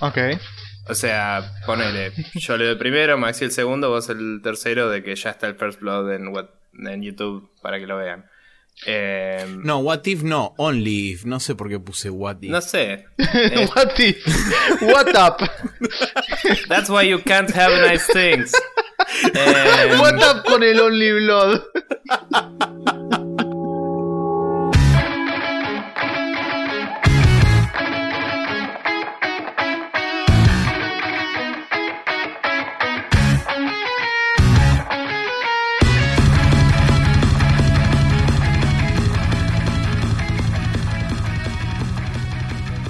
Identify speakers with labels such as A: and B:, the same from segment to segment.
A: Ok.
B: O sea, ponele, yo leo el primero, Maxi el segundo, vos el tercero, de que ya está el First Blood en, what- en YouTube para que lo vean. Eh,
C: No, what if no, only if. No sé por qué puse what if.
B: no sé. Eh,
A: What if? What up?
B: that's why you can't have nice things. Eh,
A: What up con el Only Blood?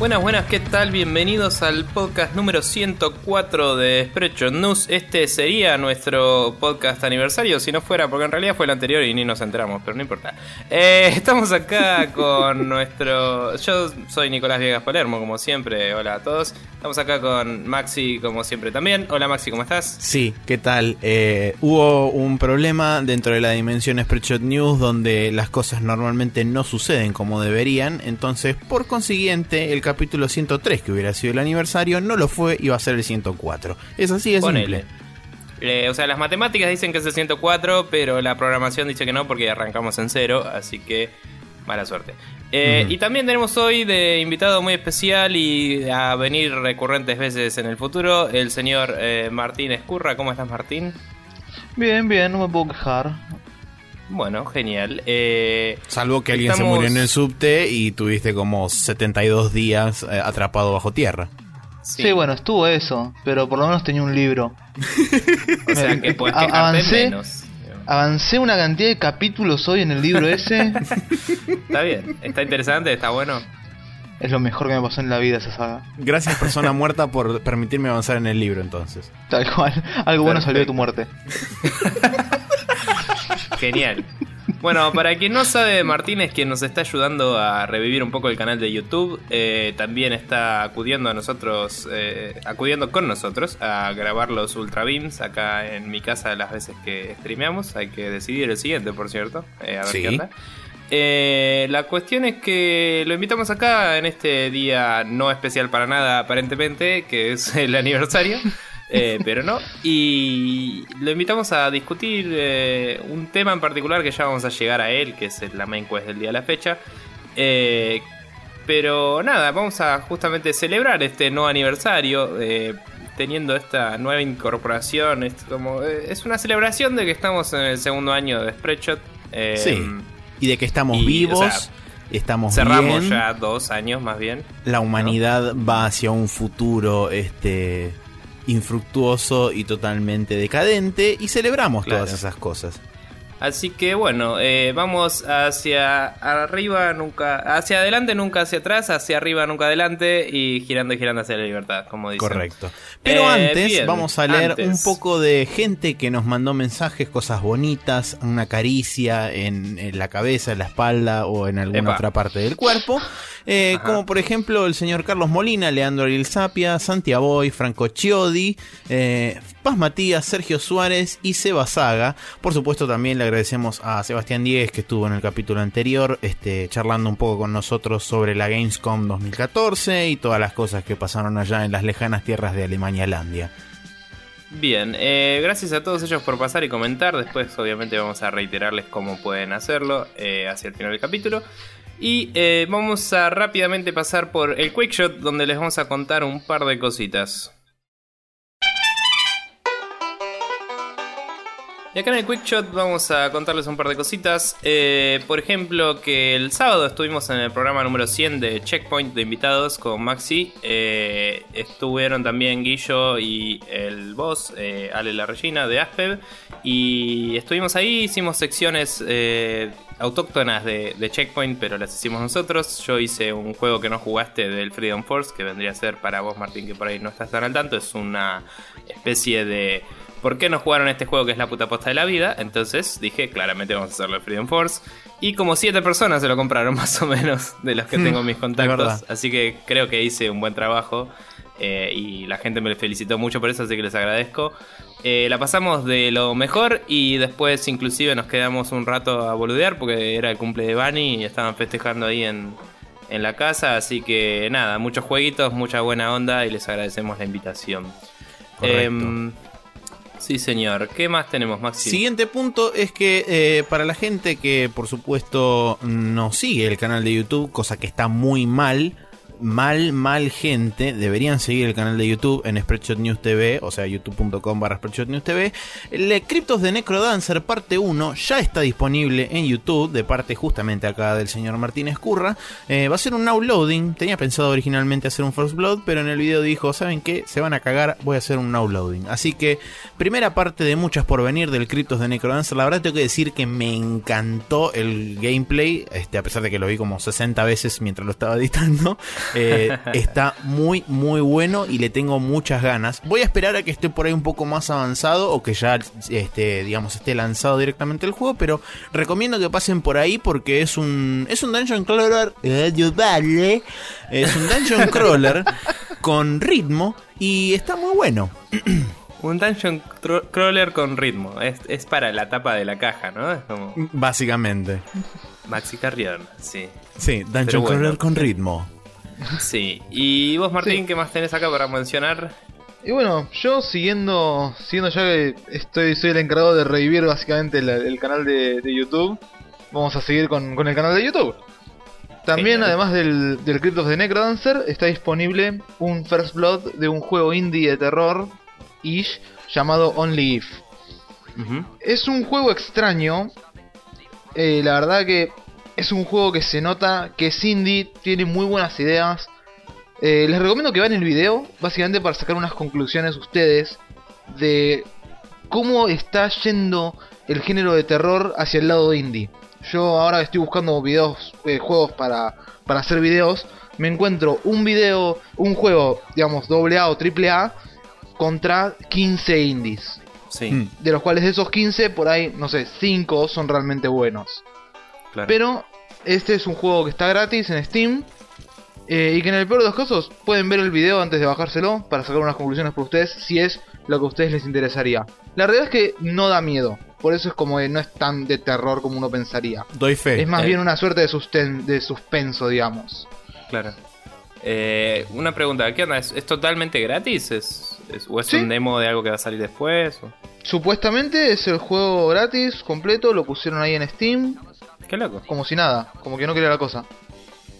B: Buenas, buenas, ¿qué tal? Bienvenidos al podcast número 104 de Spreadshot News. Este sería nuestro podcast aniversario, si no fuera, porque en realidad fue el anterior y ni nos enteramos, pero no importa. Eh, estamos acá con nuestro... Yo soy Nicolás Viegas Palermo, como siempre. Hola a todos. Estamos acá con Maxi, como siempre también. Hola Maxi, ¿cómo estás?
C: Sí, ¿qué tal? Eh, hubo un problema dentro de la dimensión Spreadshot News donde las cosas normalmente no suceden como deberían, entonces por consiguiente el capítulo 103 que hubiera sido el aniversario no lo fue y va a ser el 104. Es así
B: Ponele.
C: simple.
B: Eh, o sea, las matemáticas dicen que es el 104, pero la programación dice que no porque arrancamos en cero, así que mala suerte. Eh. Y también tenemos hoy de invitado muy especial y a venir recurrentes veces en el futuro el señor eh, Martín Escurra. ¿Cómo estás, Martín?
A: Bien, bien, no me puedo quejar.
B: Bueno, genial. Eh,
C: Salvo que alguien
B: Estamos-
C: se murió en el subte y tuviste como 72 días eh, atrapado bajo tierra.
A: Sí. bueno, estuvo eso, pero por lo menos tenía un libro.
B: o sea que puedes
A: avancé.
B: menos.
A: Avancé una cantidad de capítulos hoy en el libro ese.
B: Está bien, está interesante, está bueno.
A: es lo mejor que me pasó en la vida esa saga.
C: Gracias persona muerta por permitirme avanzar en el libro entonces.
A: Tal cual. Algo bueno salió de tu muerte.
B: Genial. Bueno, para quien no sabe, Martín es quien nos está ayudando a revivir un poco el canal de YouTube. Eh, también está acudiendo a nosotros, eh, acudiendo con nosotros a grabar los Ultra Beams acá en mi casa las veces que streameamos. Hay que decidir el siguiente, por cierto. eh, a ver
C: Sí.
B: qué onda. Eh, la cuestión es que lo invitamos acá en este día no especial para nada, aparentemente, que es el aniversario. Eh, pero no. Y lo invitamos a discutir eh, un tema en particular que ya vamos a llegar a él, que es la main quest del día de la fecha. Eh, pero nada, vamos a justamente celebrar este nuevo aniversario. teniendo esta nueva incorporación. Es, como, es una celebración de que estamos en el segundo año de Spreadshot.
C: Sí. Y de que estamos
B: y,
C: vivos,
B: o sea,
C: estamos
B: Cerramos
C: bien.
B: ya dos años más bien.
C: la humanidad va hacia un futuro este infructuoso y totalmente decadente y celebramos
B: Claro.
C: todas esas cosas.
B: Así que bueno, eh, vamos hacia arriba, nunca, hacia adelante, nunca hacia atrás, hacia arriba, nunca adelante y girando y girando hacia la libertad, como dicen.
C: Correcto. Pero
B: Eh,
C: antes
B: bien,
C: vamos a leer
B: antes.
C: un poco de gente que nos mandó mensajes, cosas bonitas, una caricia en, en la cabeza, en la espalda o en alguna
B: Epa.
C: otra parte del cuerpo. Eh, como por ejemplo el señor Carlos Molina, Leandro Ariel Sapia, Santiago Boy, Franco Chiodi, eh, Matías, Sergio Suárez y Seba Saga. Por supuesto también le agradecemos a Sebastián Díez que estuvo en el capítulo anterior este, charlando un poco con nosotros sobre la Gamescom 2014 y todas las cosas que pasaron allá en las lejanas tierras de Alemania-Landia.
B: Bien, eh, gracias a todos ellos por pasar y comentar. Después, obviamente, vamos a reiterarles cómo pueden hacerlo eh, hacia el final del capítulo. Y eh, vamos a rápidamente pasar por el Quick Shot, donde les vamos a contar un par de cositas. Y acá en el Quick Shot vamos a contarles un par de cositas. Eh, por ejemplo, que el sábado estuvimos en el programa número 100 de Checkpoint de invitados con Maxi. Eh, estuvieron también Guillo y el boss, eh, Ale La Regina de Aspev. Y estuvimos ahí, hicimos secciones autóctonas de Checkpoint, pero las hicimos nosotros. Yo hice un juego que no jugaste del Freedom Force, que vendría a ser para vos, Martín, que por ahí no estás tan al tanto. Es una especie de ¿por qué no jugaron este juego que es la puta posta de la vida? Entonces dije, claramente vamos a hacerlo de Freedom Force. Y como siete personas se lo compraron más o menos de los que tengo en mis contactos. Así que creo que hice un buen trabajo. eh, y la gente me felicitó mucho por eso, así que les agradezco. Eh, la pasamos de lo mejor y después inclusive nos quedamos un rato a boludear porque era el cumple de Bunny y estaban festejando ahí en, en la casa, así que nada, muchos jueguitos, mucha buena onda y les agradecemos la invitación.
C: Correcto.
B: Sí, señor. ¿Qué más tenemos, Maxi?
C: Siguiente punto es que eh, para la gente que por supuesto no sigue el canal de YouTube, cosa que está muy mal, mal, mal gente, deberían seguir el canal de YouTube en Spreadshot News TV, o sea, youtube.com barra Spreadshot News TV. El Cryptos de Necrodancer parte 1 ya está disponible en YouTube, de parte justamente acá del señor Martínez Curra. Eh, va a ser un now tenía pensado originalmente hacer un First Blood, pero en el video dijo, ¿saben qué? Se van a cagar, voy a hacer un now. Así que, primera parte de muchas por venir del Cryptos de Necrodancer. La verdad tengo que decir que me encantó el gameplay, este, a pesar de que lo vi como 60 veces mientras lo estaba editando. Eh, está muy, muy bueno y le tengo muchas ganas. Voy a esperar a que esté por ahí un poco más avanzado o que ya, este, digamos, esté lanzado directamente el juego, pero recomiendo que pasen por ahí porque es un, es un dungeon crawler, ayudarle, es un dungeon crawler con ritmo y está muy bueno.
B: Un dungeon crawler con ritmo. Es, es para la tapa de la caja, ¿no? Es como
C: Básicamente.
B: Maxi Carrión, sí.
C: Sí, dungeon
B: bueno.
C: crawler con ritmo.
B: Sí. ¿Y vos, Martín,
A: Sí.
B: qué más tenés acá para mencionar?
A: Y bueno, yo siguiendo, siguiendo ya que estoy, soy el encargado de revivir básicamente el, el canal de, de YouTube, vamos a seguir con, con el canal de YouTube. También,
B: Genial.
A: además del, del Cryptos de Necrodancer, está disponible un First Blood de un juego indie de terror, ish, llamado Only If. Es un juego extraño. eh, la verdad que es un juego que se nota que es indie, tiene muy buenas ideas. Eh, les recomiendo que vean el video, básicamente para sacar unas conclusiones ustedes de cómo está yendo el género de terror hacia el lado indie. Yo ahora estoy buscando videos, eh, juegos para, para hacer videos, me encuentro un video, un juego, digamos, AA o AAA contra 15 indies
B: Sí,
C: Mm.
A: de los cuales de esos 15, por ahí, no sé, 5 son realmente buenos.
B: Claro.
A: Pero este es un juego que está gratis en Steam. eh, y que en el peor de los casos pueden ver el video antes de bajárselo para sacar unas conclusiones por ustedes si es lo que a ustedes les interesaría. La realidad es que no da miedo, por eso es como que no es tan de terror como uno pensaría.
C: Doy fe.
A: Es más
B: eh.
A: bien una suerte de, susten- de suspenso, digamos.
B: Claro. Eh, una pregunta, ¿qué onda? ¿Es, es totalmente gratis? ¿Es, es- ¿O es
A: Sí.
B: un demo de algo que va a salir después? o-
A: Supuestamente es el juego gratis, completo, lo pusieron ahí en Steam,
B: Qué loco.
A: como si nada, como que no quería la cosa.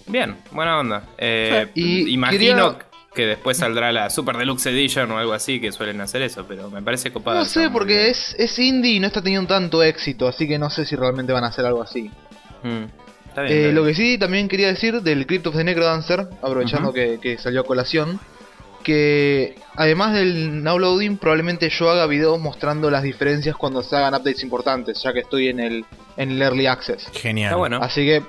B: Bien, buena onda. Eh,
A: Y
B: imagino
A: quería-
B: que después saldrá la Super Deluxe Edition o algo así, que suelen hacer eso, pero me parece copado.
A: No sé, porque es, es indie y no está teniendo tanto éxito, así que no sé si realmente van a hacer algo así.
B: Mm, está bien,
A: Eh,
B: está
A: lo que sí también quería decir del Crypt of the Necrodancer, aprovechando que, que salió a colación, que además del now loading, probablemente yo haga videos mostrando las diferencias cuando se hagan updates importantes, ya que estoy en el, en el Early Access.
C: Genial.
B: Está bueno.
A: Así que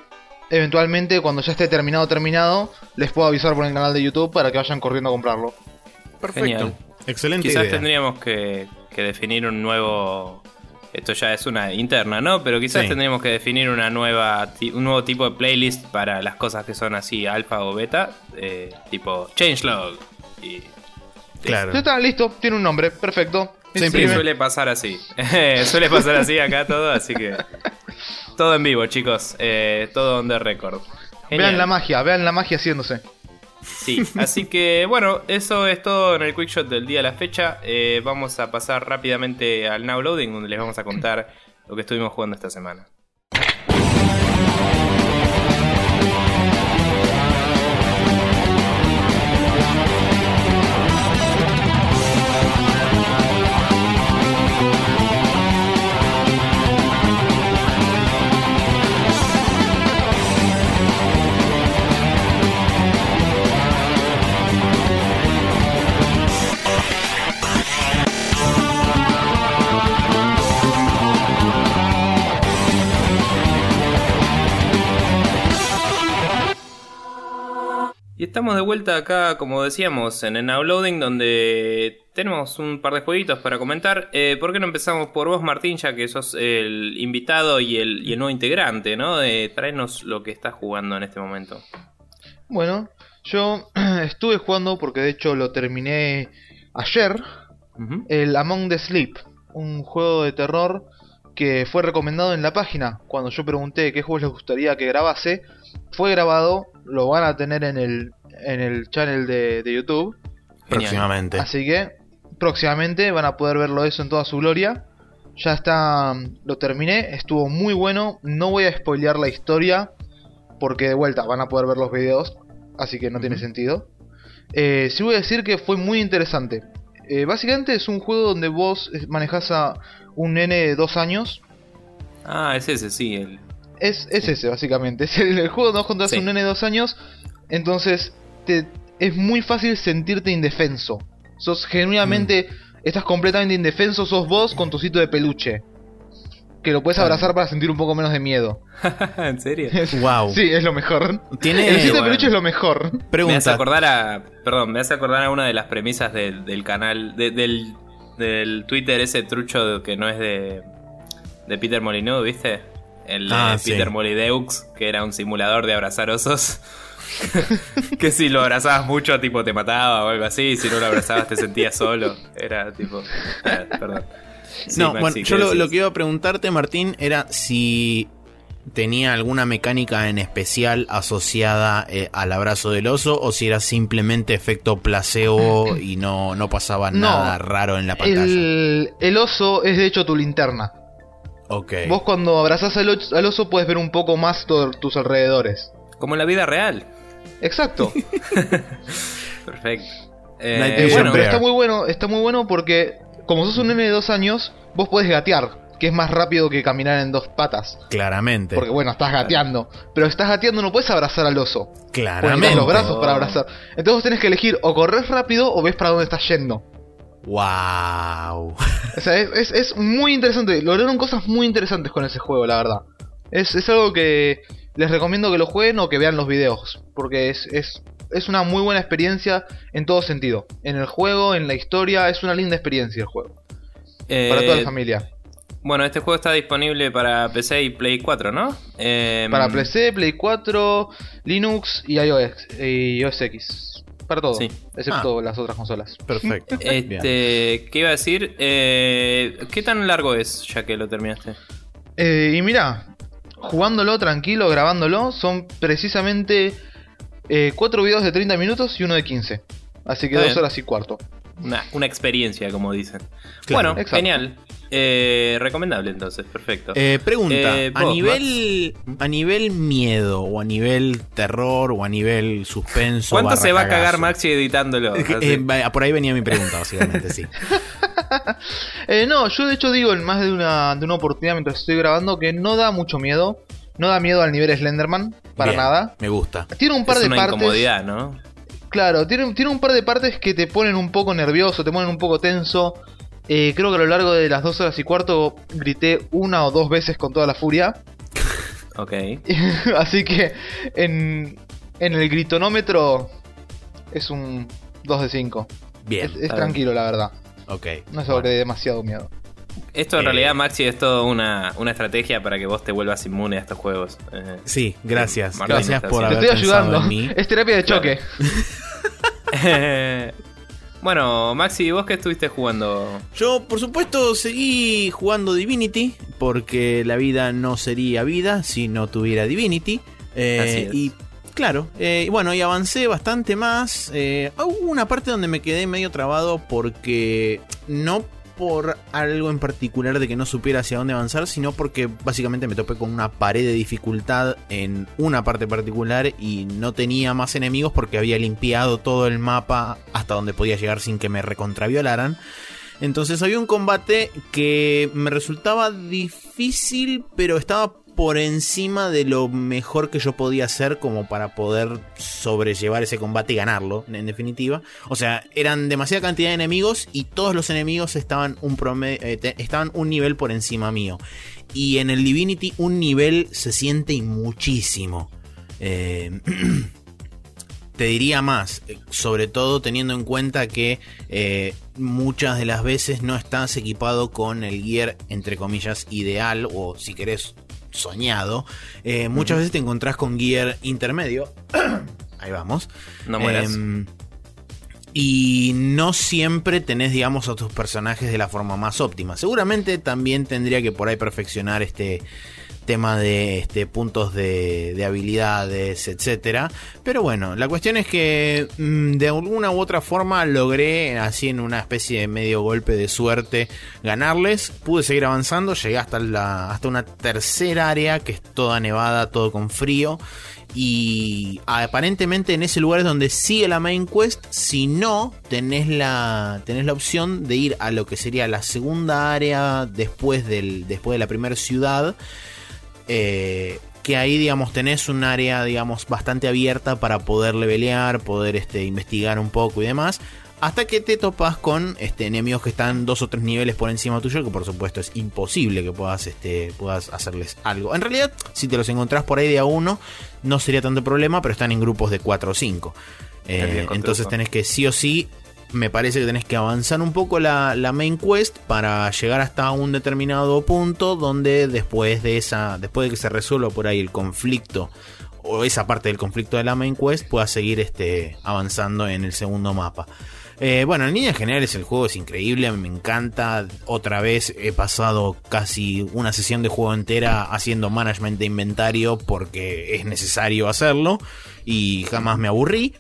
A: eventualmente cuando ya esté terminado terminado, les puedo avisar por el canal de YouTube para que vayan corriendo a comprarlo.
C: Perfecto.
B: Genial.
C: Excelente
B: Quizás
C: idea.
B: tendríamos que, que definir un nuevo. Esto ya es una interna, ¿no? Pero quizás
C: Sí.
B: tendríamos que definir una nueva un nuevo tipo de playlist para las cosas que son así, alfa o beta, eh, tipo changelog. Y
C: Claro.
A: Ya está, listo, tiene un nombre, perfecto.
C: Se
A: Sí,
B: suele pasar así. suele pasar así acá todo, así que. Todo en vivo, chicos. Eh, todo on the record.
A: Vean la magia, vean la magia haciéndose.
B: Sí, así que bueno, eso es todo en el quick shot del día de la fecha. Eh, vamos a pasar rápidamente al now loading, donde les vamos a contar lo que estuvimos jugando esta semana. Estamos de vuelta acá, como decíamos, en el now loading, donde tenemos un par de jueguitos para comentar. Eh, ¿Por qué no empezamos por vos, Martín, ya que sos el invitado y el, y el nuevo integrante, ¿no? De traernos lo que estás jugando en este momento.
A: Bueno, yo estuve jugando porque de hecho lo terminé ayer. El Among the Sleep, un juego de terror que fue recomendado en la página. Cuando yo pregunté qué juegos les gustaría que grabase, fue grabado, lo van a tener en el, en el channel de, de YouTube.
C: Próximamente.
A: Así que próximamente van a poder verlo eso en toda su gloria. Ya está, lo terminé, estuvo muy bueno. No voy a spoilear la historia porque de vuelta van a poder ver los videos, así que no tiene sentido. Eh, sí voy a decir que fue muy interesante. Eh, básicamente es un juego donde vos manejas a un nene de dos años.
B: Ah, es ese, sí. El...
A: Es, es
B: Sí.
A: ese, básicamente. Es el, el juego donde vos
B: Sí.
A: a un nene de dos años. Entonces te, es muy fácil sentirte indefenso. Sos genuinamente, estás completamente indefenso, sos vos con tu sito de peluche. Que lo puedes abrazar para sentir un poco menos de miedo.
B: ¿En serio?
C: Wow.
A: Sí, es lo mejor.
C: Tiene-
A: el sitio de peluche es lo mejor.
B: Me hace
C: Pregunta.
B: acordar a. Perdón, me hace acordar a una de las premisas del, del canal. de- del, del Twitter ese trucho que no es de. de Peter Molyneux, ¿viste? El de
C: Ah, sí.
B: Peter Molydeux, que era un simulador de abrazar osos. que si lo abrazabas mucho, tipo te mataba o algo así. Si no lo abrazabas, te sentías solo. Era tipo. ah, perdón. Sí,
C: no,
B: Maxi,
C: bueno,
B: ¿qué
C: yo lo, que iba a preguntarte, Martín, era si tenía alguna mecánica en especial asociada eh, al abrazo del oso o si era simplemente efecto placebo y no, no pasaba
A: No,
C: nada raro en la pantalla.
A: El, el oso es de hecho tu linterna.
C: Ok.
A: Vos cuando abrazás al, al oso puedes ver un poco más todos tus alrededores.
B: Como en la vida real.
A: Exacto.
B: Perfecto. Eh,
A: Eh, bueno, pero está muy bueno, está muy bueno porque como sos un nene de dos años, vos podés gatear, que es más rápido que caminar en dos patas.
C: Claramente.
A: Porque bueno, estás gateando. Pero estás gateando no puedes abrazar al oso.
C: Claramente.
A: los brazos para abrazar. Entonces vos tenés que elegir o corres rápido o ves para dónde estás yendo.
C: Wow.
A: O sea, es, es- es muy interesante. Lograron cosas muy interesantes con ese juego, la verdad. Es, es algo que les recomiendo que lo jueguen o que vean los videos. Porque es, es, es una muy buena experiencia en todo sentido. En el juego, en la historia, es una linda experiencia el juego. Para
B: eh,
A: toda la familia.
B: Bueno, este juego está disponible para PC y Play 4, ¿no? Eh,
A: Para PC, Play 4, Linux y iOS, y iOS X. Para todo,
B: Sí.
A: excepto las otras consolas.
C: Perfecto.
B: Este, ¿qué iba a decir? Eh, ¿Qué tan largo es ya que lo terminaste?
A: Eh, y mira, jugándolo tranquilo, grabándolo, son precisamente 4 videos de 30 minutos y uno de 15. Así que
B: Está
A: 2
B: bien.
A: horas y cuarto.
B: Una, una experiencia, como dicen.
C: Claro.
B: bueno,
A: Exacto.
B: genial. Eh, recomendable entonces, perfecto.
C: Eh, pregunta,
B: Eh,
C: a
B: vos,
C: nivel a nivel miedo o a nivel terror o a nivel suspenso.
B: ¿Cuánto se va a cagar? Maxi editándolo?
C: Eh, eh, por ahí venía mi pregunta, básicamente, sí.
A: Eh, no, yo de hecho digo en más de una, de una oportunidad mientras estoy grabando que no da mucho miedo. No da miedo al nivel Slenderman, para
C: Bien,
A: nada.
C: Me gusta.
A: Tiene un par
B: es
A: de
B: una
A: partes.
B: incomodidad, ¿no?
A: Claro, tiene, tiene un par de partes que te ponen un poco nervioso, te ponen un poco tenso. Eh, creo que a lo largo de las dos horas y cuarto grité una o dos veces con toda la furia.
B: Ok.
A: Así que en, en el gritonómetro es un 2 de 5.
C: Bien,
A: Es, tranquilo, la verdad.
C: Ok.
A: No dé demasiado miedo.
B: Esto en
C: Eh.
B: realidad, Maxi, es todo una, una estrategia para que vos te vuelvas inmune a estos juegos. Eh,
C: Sí, gracias.
B: Martín
C: gracias por
A: Te
C: haber
A: estoy
C: pensado
A: ayudando.
C: en mí.
A: Es terapia de
B: Claro.
A: choque.
B: bueno, Maxi, ¿vos qué estuviste jugando?
C: Yo, por supuesto, seguí jugando Divinity, porque la vida no sería vida si no tuviera Divinity. Eh,
B: Así es.
C: Y claro, eh, bueno, y avancé bastante más. Eh, hubo una parte donde me quedé medio trabado porque no por algo en particular de que no supiera hacia dónde avanzar, sino porque básicamente me topé con una pared de dificultad en una parte particular y no tenía más enemigos porque había limpiado todo el mapa hasta donde podía llegar sin que me recontraviolaran. Entonces había un combate que me resultaba difícil, pero estaba por encima de lo mejor que yo podía hacer como para poder sobrellevar ese combate y ganarlo, en definitiva. O sea, eran demasiada cantidad de enemigos y todos los enemigos estaban un, eh, estaban un nivel por encima mío. Y en el Divinity un nivel se siente muchísimo. Eh, te diría más, eh, sobre todo teniendo en cuenta que muchas de las veces no estás equipado con el gear, entre comillas, ideal o si querés soñado. Eh, muchas veces te encontrás con gear intermedio. Ahí vamos.
B: No mueras.
C: Em, y no siempre tenés, digamos, a tus personajes de la forma más óptima. Seguramente también tendría que por ahí perfeccionar este tema de este, puntos de, habilidades, etcétera. Pero bueno, la cuestión es que mm, de alguna u otra forma logré, así en una especie de medio golpe de suerte, ganarles. Pude seguir avanzando, llegué hasta, la, hasta una tercera área que es toda nevada, todo con frío. Y aparentemente en ese lugar es donde sigue la main quest. Si no, tenés la, tenés la opción de ir a lo que sería la segunda área después, del, después de la primera ciudad. Eh, que ahí, digamos, tenés un área, digamos, bastante abierta para poder levelear, poder este, investigar un poco y demás. Hasta que te topas con este, enemigos que están dos o tres niveles por encima tuyo, que por supuesto es imposible que puedas, este, puedas hacerles algo. En realidad, si te los encontrás por ahí de a uno, no sería tanto problema, pero están en grupos de 4 o 5. Eh, entonces tenés que sí o sí me parece que tenés que avanzar un poco la, main quest para llegar hasta un determinado punto donde después de esa después de que se resuelva por ahí el conflicto o esa parte del conflicto de la main quest puedas seguir este, avanzando en el segundo mapa. Eh, bueno, en líneas generales el juego es increíble, me encanta. Otra vez he pasado casi una sesión de juego entera haciendo management de inventario porque es necesario hacerlo y jamás me aburrí.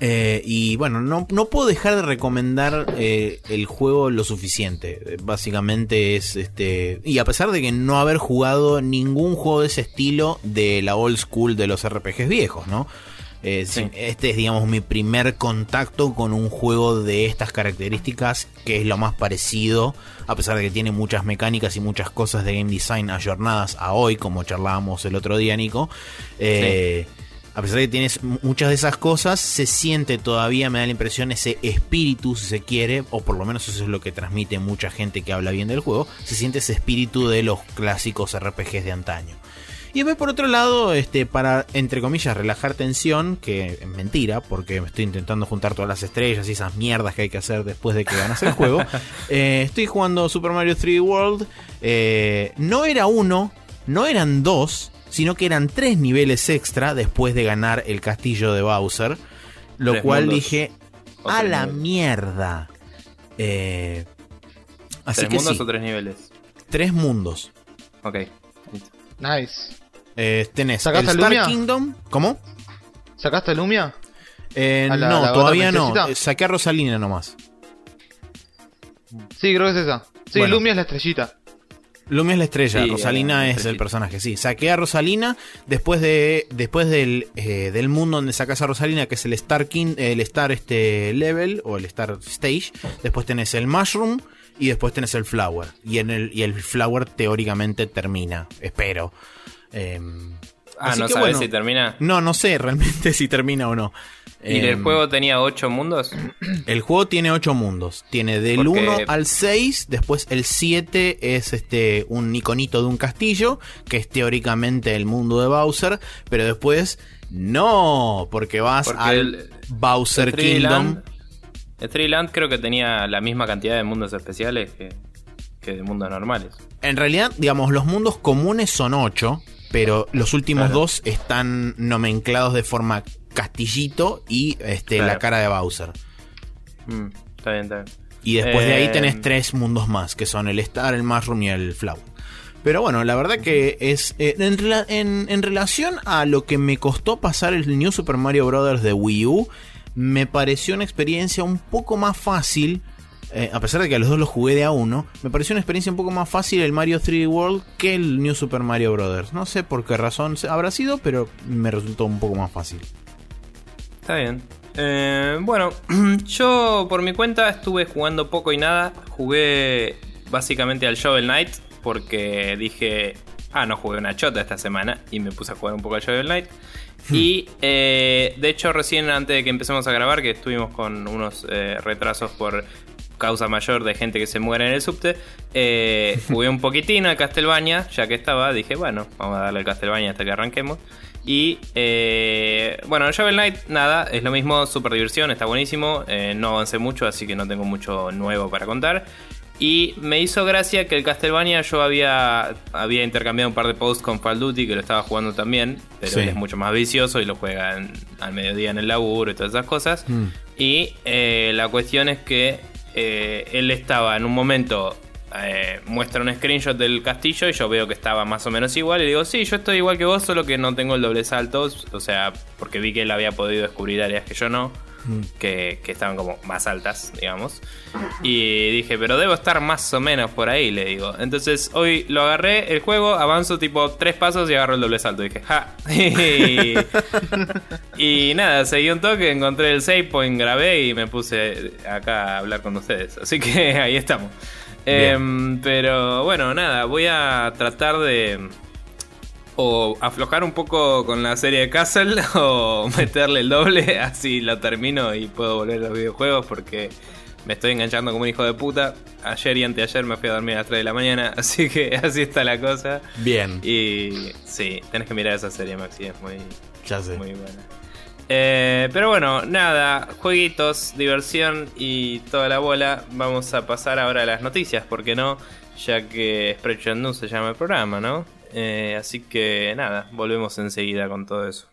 C: Eh, y bueno, no, puedo dejar de recomendar eh, el juego lo suficiente. Básicamente es este. Y a pesar de que no haber jugado ningún juego de ese estilo de la old school de los RPGs viejos, ¿no? Eh, este es, digamos, mi primer contacto con un juego de estas características, que es lo más parecido, a pesar de que tiene muchas mecánicas y muchas cosas de game design ayornadas a hoy, como charlábamos el otro día, Nico. Eh, a pesar de que tienes muchas de esas cosas, se siente todavía, me da la impresión, ese espíritu, si se quiere, o por lo menos eso es lo que transmite mucha gente que habla bien del juego, se siente ese espíritu de los clásicos RPGs de antaño. Y después por otro lado, este, para, entre comillas, relajar tensión, que es mentira, porque me estoy intentando juntar todas las estrellas y esas mierdas que hay que hacer después de que ganas el juego, eh, estoy jugando Super Mario 3D World. Eh, no era uno, no eran dos, sino que eran tres niveles extra después de ganar el castillo de Bowser. Lo cual dije, a la mierda.
B: Eh, ¿Tres mundos o tres niveles?
C: Tres mundos.
B: Ok.
A: Nice.
C: Eh, tenés ¿Sacaste el Star Kingdom. ¿Cómo?
A: ¿Sacaste Lumia?
C: Eh, no, todavía no. Eh, saqué a Rosalina nomás.
A: Sí, creo que es esa. Sí, Lumia es la estrellita.
C: Lumia es la estrella, Rosalina es el personaje, sí. Saqué a Rosalina después de después del, eh, del mundo donde sacas a Rosalina, que es el Star King, el Star este level o el Star Stage. Después tenés el Mushroom y después tenés el Flower. Y en el y el Flower teóricamente termina, espero.
B: Em, ah, no sabes si termina.
C: No, no sé realmente si termina o no.
B: ¿Y el em, juego tenía 8 mundos?
C: El juego tiene 8 mundos. Tiene del 1 al 6, después el 7 es este un iconito de un castillo, que es teóricamente el mundo de Bowser, pero después no, porque vas al Bowser Kingdom.
B: Land creo que tenía la misma cantidad de mundos especiales que, que de mundos normales.
C: En realidad, digamos, los mundos comunes son 8, pero los últimos dos están nomenclados de forma Castillito y este, la cara de Bowser.
B: Mm, está bien, está bien.
C: Y después de ahí eh, tenés tres mundos más, que son el Star, el Mushroom y el Flower. Pero bueno, la verdad que es. Eh, en, relación a lo que me costó pasar el New Super Mario Bros. de Wii U, me pareció una experiencia un poco más fácil. Eh, a pesar de que a los dos los jugué de a uno, me pareció una experiencia un poco más fácil el Mario 3D World que el New Super Mario Bros. No sé por qué razón habrá sido, pero me resultó un poco más fácil.
B: Está bien. Eh, bueno, yo por mi cuenta estuve jugando poco y nada. Jugué básicamente al Shovel Knight porque dije, ah, no jugué una chota esta semana y me puse a jugar un poco al Shovel Knight. Hmm. Y eh, de hecho recién antes de que empecemos a grabar, que estuvimos con unos eh, retrasos por causa mayor de gente que se muere en el subte, jugué un poquitín al Castlevania, ya que estaba, dije, bueno, vamos a darle al Castlevania hasta que arranquemos. Y eh, bueno, Shovel Knight, nada, es lo mismo, super diversión, está buenísimo. Eh, no avancé mucho, así que no tengo mucho nuevo para contar. Y me hizo gracia que el Castlevania yo había, había intercambiado un par de posts con Fall Duty, que lo estaba jugando también, pero es mucho más vicioso y lo juega al mediodía en el laburo y todas esas cosas. Mm. Y eh, la cuestión es que eh, él estaba en un momento, eh, muestra un screenshot del castillo y yo veo que estaba más o menos igual. Y digo, sí, yo estoy igual que vos, solo que no tengo el doble salto. O sea, porque vi que él había podido descubrir áreas que yo no. Que, que estaban como más altas, digamos. Y dije, pero debo estar más o menos por ahí, le digo. Entonces hoy lo agarré, el juego, avanzo tipo tres pasos y agarro el doble salto. dije, ja. y, nada, seguí un toque, encontré el save point, grabé y me puse acá a hablar con ustedes. Así que ahí estamos. Em, pero bueno, nada, voy a tratar de o aflojar un poco con la serie de Castle o meterle el doble, así lo termino y puedo volver a los videojuegos porque me estoy enganchando como un hijo de puta. Ayer y anteayer me fui a dormir a las 3 de la mañana, así que así está la cosa.
C: Bien.
B: Y sí, tenés que mirar esa serie, Maxi, es muy,
C: Ya sé.
B: muy buena. Eh, pero bueno, nada, jueguitos, diversión y toda la bola. Vamos a pasar ahora a las noticias, ¿por qué no? Ya que Spreadshot News se llama el programa, ¿no? Eh, así que nada, volvemos enseguida con todo eso.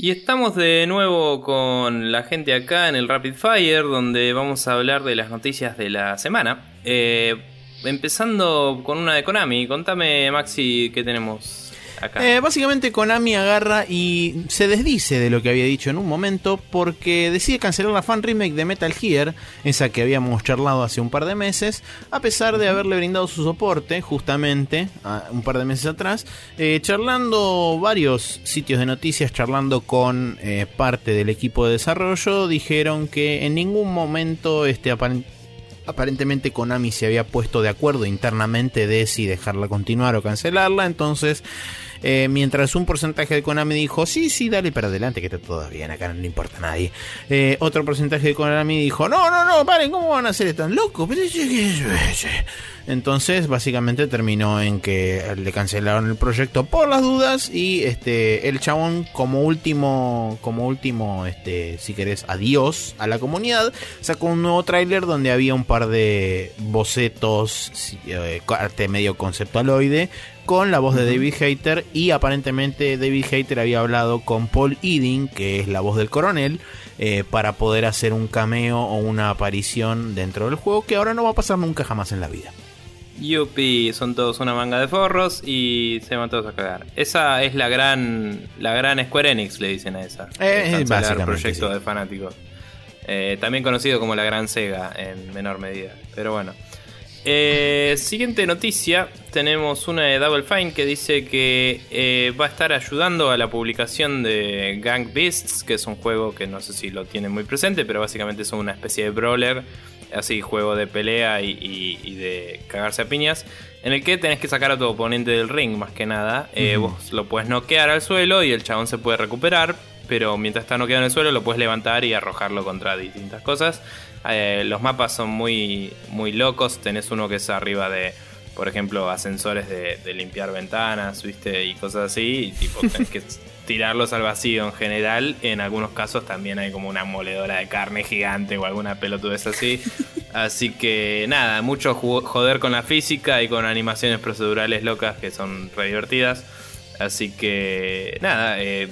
B: Y estamos de nuevo con la gente acá en el Rapid Fire, donde vamos a hablar de las noticias de la semana. Eh, empezando con una de Konami. Contame, Maxi, qué tenemos
C: Eh, básicamente Konami agarra y se desdice de lo que había dicho en un momento porque decide cancelar la fan remake de Metal Gear, esa que habíamos charlado hace un par de meses, a pesar de haberle brindado su soporte justamente un par de meses atrás, eh, charlando varios sitios de noticias, charlando con eh, parte del equipo de desarrollo, dijeron que en ningún momento este aparent- Aparentemente Konami se había puesto de acuerdo internamente de si dejarla continuar o cancelarla. Entonces, eh, mientras un porcentaje de Konami dijo, sí, sí, dale para adelante, que está todo bien, acá no le importa a nadie. Eh, otro porcentaje de Konami dijo, no, no, no, paren, ¿cómo van a ser tan locos? Pero yo qué sé". Entonces, básicamente terminó en que le cancelaron el proyecto por las dudas y este el chabón como último como último este si querés adiós a la comunidad sacó un nuevo tráiler donde había un par de bocetos eh, arte medio conceptualoide con la voz de David Hater y aparentemente David Hater había hablado con Paul Eading que es la voz del coronel eh, para poder hacer un cameo o una aparición dentro del juego que ahora no va a pasar nunca jamás en la vida.
B: Yupi, son todos una manga de forros y se van todos a cagar. Esa es la gran la gran Square Enix, le dicen a esa.
C: Eh, básicamente,
B: proyecto
C: sí.
B: de fanáticos. Eh, también conocido como la gran Sega en menor medida. Pero bueno. Eh, siguiente noticia, tenemos una de Double Fine que dice que eh, va a estar ayudando a la publicación de Gang Beasts, que es un juego que no sé si lo tienen muy presente, pero básicamente es una especie de brawler, así juego de pelea y, y- y de cagarse a piñas, en el que tenés que sacar a tu oponente del ring más que nada. Eh, Vos lo puedes noquear al suelo y el chabón se puede recuperar, pero mientras está noqueado en el suelo lo puedes levantar y arrojarlo contra distintas cosas. Eh, los mapas son muy, muy locos. Tenés uno que es arriba de, por ejemplo, ascensores de, de limpiar ventanas, ¿viste? Y cosas así. Y tipo, tenés que tirarlos al vacío en general. En algunos casos también hay como una moledora de carne gigante o alguna pelotudez así. Así que nada, mucho joder con la física y con animaciones procedurales locas que son re divertidas. Así que nada, eh,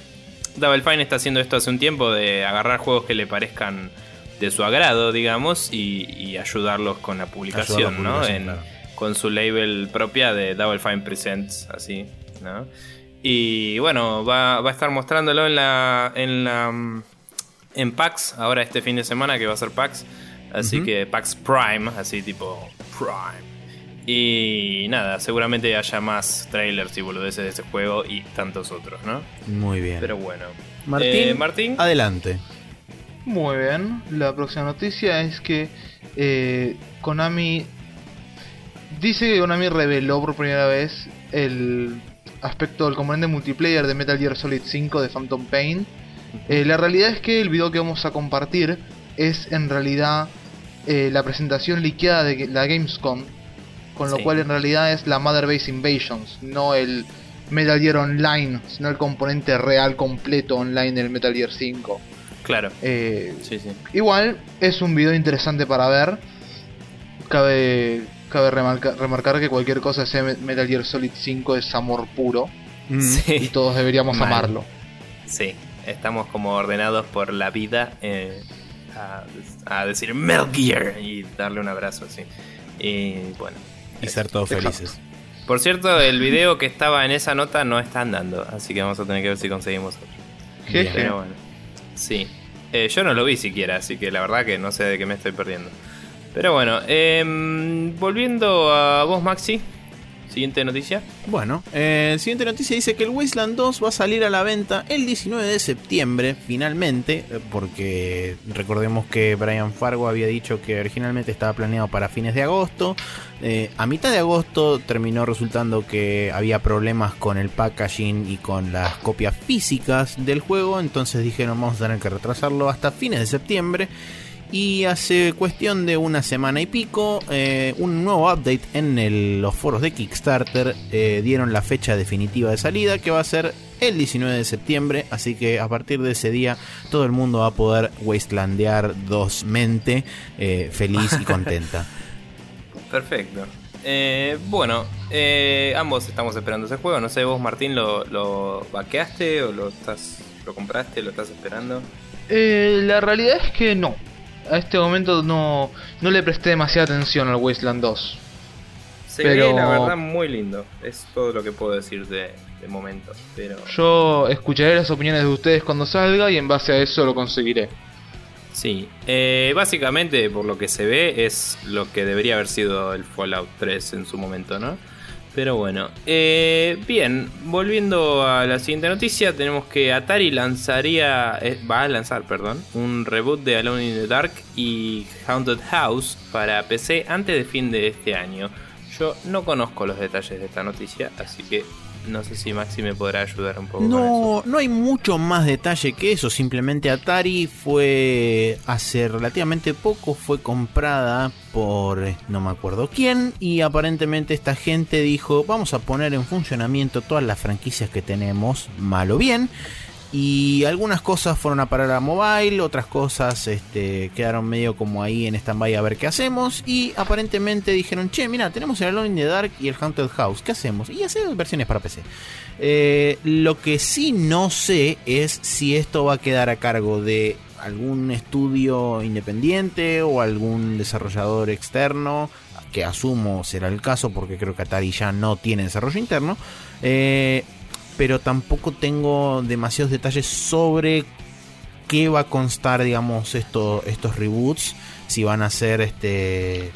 B: Double Fine está haciendo esto hace un tiempo de agarrar juegos que le parezcan de su agrado, digamos, y, y ayudarlos con la publicación, ¿no? En-. Con su label propia de Double Fine Presents, así, ¿no? Y bueno, va, va a estar mostrándolo en la, en la mm, en PAX ahora este fin de semana que va a ser PAX. Así que PAX Prime, así tipo Prime. Y nada, seguramente haya más trailers y boludeces de ese juego y tantos otros, ¿no?
C: Muy bien.
B: Pero bueno.
C: Martín,
B: Eh, Martín.
C: adelante.
A: Muy bien, la próxima noticia es que eh, Konami dice que Konami reveló por primera vez el aspecto del componente multiplayer de Metal Gear Solid 5 de Phantom Pain. Eh, la realidad es que el video que vamos a compartir es en realidad eh, la presentación liqueada de la Gamescom, con lo
B: Sí.
A: cual en realidad es la Mother Base Invasions, no el Metal Gear Online, sino el componente real completo online del Metal Gear 5.
B: Claro.
A: Eh,
B: Sí, sí.
A: Igual es un video interesante para ver. Cabe, cabe remarca- remarcar que cualquier cosa que sea Me- Metal Gear Solid 5 es amor puro
C: Mm.
A: y todos deberíamos
B: Mal.
A: amarlo.
B: Sí. Estamos como ordenados por la vida eh, a, a decir Metal Gear y darle un abrazo así. Y bueno.
C: Y ser todos
A: Exacto.
C: felices.
B: Por cierto, el video que estaba en esa nota no está andando, así que vamos a tener que ver si conseguimos otro.
A: Jeje.
B: Pero bueno, sí. Eh, yo no lo vi siquiera, así que la verdad que no sé de qué me estoy perdiendo. Pero bueno, em, volviendo a vos, Maxi. Siguiente noticia.
C: Bueno, eh, siguiente noticia dice que el Wasteland 2 va a salir a la venta el 19 de septiembre, finalmente, eh, porque recordemos que Brian Fargo había dicho que originalmente estaba planeado para fines de agosto. Eh, a mitad de agosto terminó resultando que había problemas con el packaging y con las copias físicas del juego, entonces dijeron vamos a tener que retrasarlo hasta fines de septiembre. Y hace cuestión de una semana y pico, eh, un nuevo update en el- los foros de Kickstarter eh, dieron la fecha definitiva de salida, que va a ser el 19 de septiembre. Así que a partir de ese día, todo el mundo va a poder wastelandear dos mente, eh, feliz y contenta.
B: Perfecto. Eh, bueno, eh, ambos estamos esperando ese juego. No sé, vos, Martín, ¿lo, lo vaqueaste o lo estás lo compraste? ¿Lo estás esperando?
A: Eh, la realidad es que no. A este momento no, no le presté demasiada atención al Wasteland 2.
B: Se
A: Pero-
B: ve, la verdad, muy lindo. Es todo lo que puedo decir de, de momento. Pero
A: Yo escucharé las opiniones de ustedes cuando salga y en base a eso lo conseguiré.
B: sí, eh, básicamente por lo que se ve es lo que debería haber sido el Fallout 3 en su momento, ¿no? Pero bueno, eh, bien, volviendo a la siguiente noticia, tenemos que Atari lanzaría, eh, va a lanzar, perdón, un reboot de Alone in the Dark y Haunted House para PC antes de fin de este año. Yo no conozco los detalles de esta noticia, así que no sé si Maxi me podrá ayudar un poco.
C: No, no hay mucho más detalle que eso. Simplemente Atari fue hace relativamente poco fue comprada por no me acuerdo quién y aparentemente esta gente dijo vamos a poner en funcionamiento todas las franquicias que tenemos, mal o bien. Y algunas cosas fueron a parar a mobile, otras cosas este, quedaron medio como ahí en stand-by a ver qué hacemos. Y aparentemente dijeron, che, mira, tenemos el Alone in the Dark y el Haunted House, ¿qué hacemos? Y hacer versiones para PC. Eh, lo que sí no sé es si esto va a quedar a cargo de algún estudio independiente o algún desarrollador externo, que asumo será el caso porque creo que Atari ya no tiene desarrollo interno. Eh, pero tampoco tengo demasiados detalles sobre qué va a constar, digamos, esto, estos reboots. Si van a ser, este,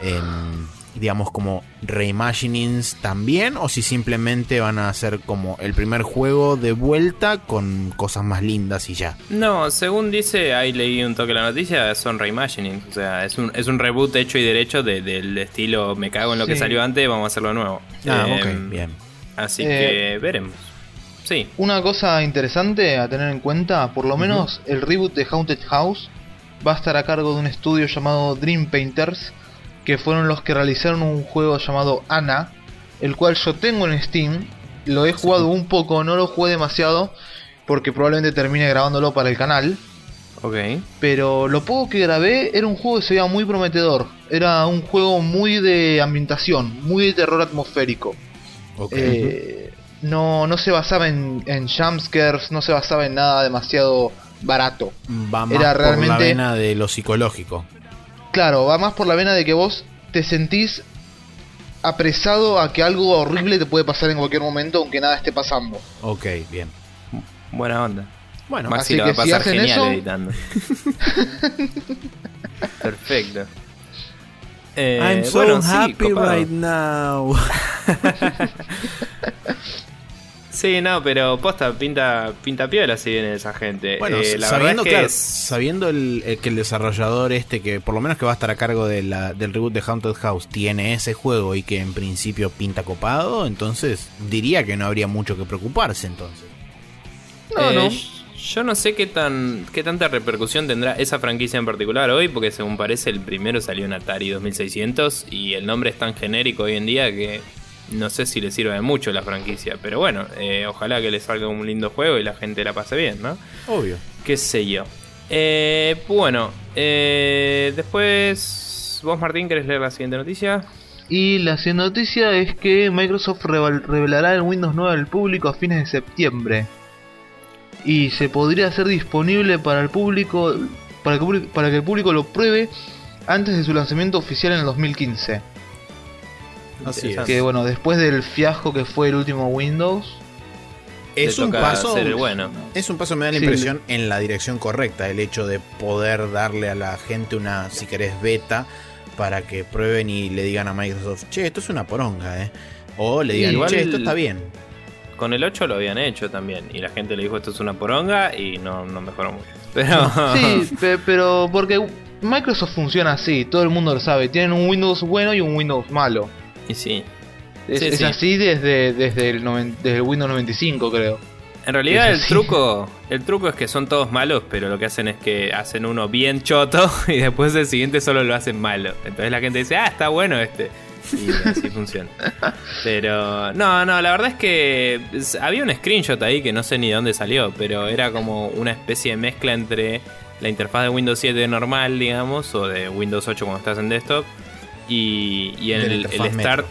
C: em, digamos, como reimaginings también, o si simplemente van a ser como el primer juego de vuelta con cosas más lindas y ya.
B: No, según dice, ahí leí un toque la noticia, son reimagining. O sea, es un, es un reboot hecho y derecho de- del estilo me cago en lo que salió antes, vamos a hacerlo de nuevo.
C: Ah,
B: Eh,
C: ok, bien.
B: Así
A: Eh,
B: que veremos. Sí,
A: Una cosa interesante a tener en cuenta, por lo menos el reboot de Haunted House va a estar a cargo de un estudio llamado Dream Painters, que fueron los que realizaron un juego llamado Ana, el cual yo tengo en Steam, lo he jugado un poco, no lo jugué demasiado, porque probablemente termine grabándolo para el canal,
B: ok.
A: pero lo poco que grabé era un juego que se veía muy prometedor, era un juego muy de ambientación, muy de terror atmosférico.
C: Ok.
A: Eh, no, no se basaba en, en jumpscares, no se basaba en nada demasiado barato.
C: va más
A: era
C: por la
A: realmente-
C: vena de lo psicológico.
A: Claro, va más por la vena de que vos te sentís apresado a que algo horrible te puede pasar en cualquier momento, aunque nada esté pasando.
C: Ok, bien.
B: Buena onda.
C: Bueno,
B: Maxi
A: así
B: la va a
A: si
B: pasar
A: hacen
B: genial
A: eso-
B: editando. Perfecto. Eh,
C: I'm so
B: bueno, sí,
C: happy
B: copado.
C: right now.
B: Sí, no, pero posta, pinta, pinta piola si viene esa gente.
C: Bueno,
B: Eh, la
C: sabiendo,
B: es que
C: claro,
B: es-
C: sabiendo el, el que el desarrollador este, que por lo menos que va a estar a cargo de la- del reboot de Haunted House, tiene ese juego y que en principio pinta copado, entonces diría que no habría mucho que preocuparse entonces.
A: No,
B: Eh,
A: no.
B: Yo no sé qué tan qué tanta repercusión tendrá esa franquicia en particular hoy, porque según parece el primero salió en Atari 2600 y el nombre es tan genérico hoy en día que no sé si le sirve de mucho la franquicia. Pero bueno, eh, ojalá que le salga un lindo juego y la gente la pase bien, ¿no?
C: Obvio.
B: Qué sé yo. Eh, bueno, eh, después vos Martín, ¿querés leer la siguiente noticia?
A: Y la siguiente noticia es que Microsoft revel- revelará el Windows 9 al público a fines de septiembre. Y se podría hacer disponible para el público para que, para que el público lo pruebe antes de su lanzamiento oficial en el 2015.
C: Así es.
A: Que bueno, después del fiasco que fue el último Windows,
C: Es un paso.
B: bueno.
C: Es un paso, me da la
A: Sí.
C: impresión, en la dirección correcta. El hecho de poder darle a la gente una, si querés, beta para que prueben y le digan a Microsoft, che, esto es una poronga, ¿eh? O le digan,
B: Igual-
C: che, esto está bien.
B: Con el 8 lo habían hecho también. Y la gente le dijo esto es una poronga y no, no mejoró mucho. Pero.
A: Sí, pe- pero porque Microsoft funciona así, todo el mundo lo sabe. Tienen un Windows bueno y un Windows malo.
B: y sí.
A: Es,
B: Sí,
A: es
B: sí.
A: así desde, desde, el noven- desde el Windows 95, creo.
B: En realidad el truco, el truco es que son todos malos, pero lo que hacen es que hacen uno bien choto y después el siguiente solo lo hacen malo. Entonces la gente dice, ah, está bueno este. Y así funciona. Pero no, no, la verdad es que había un screenshot ahí que no sé ni de dónde salió, pero era como una especie de mezcla entre la interfaz de Windows 7 normal, digamos, o de Windows 8 cuando estás en desktop, y, y en el start,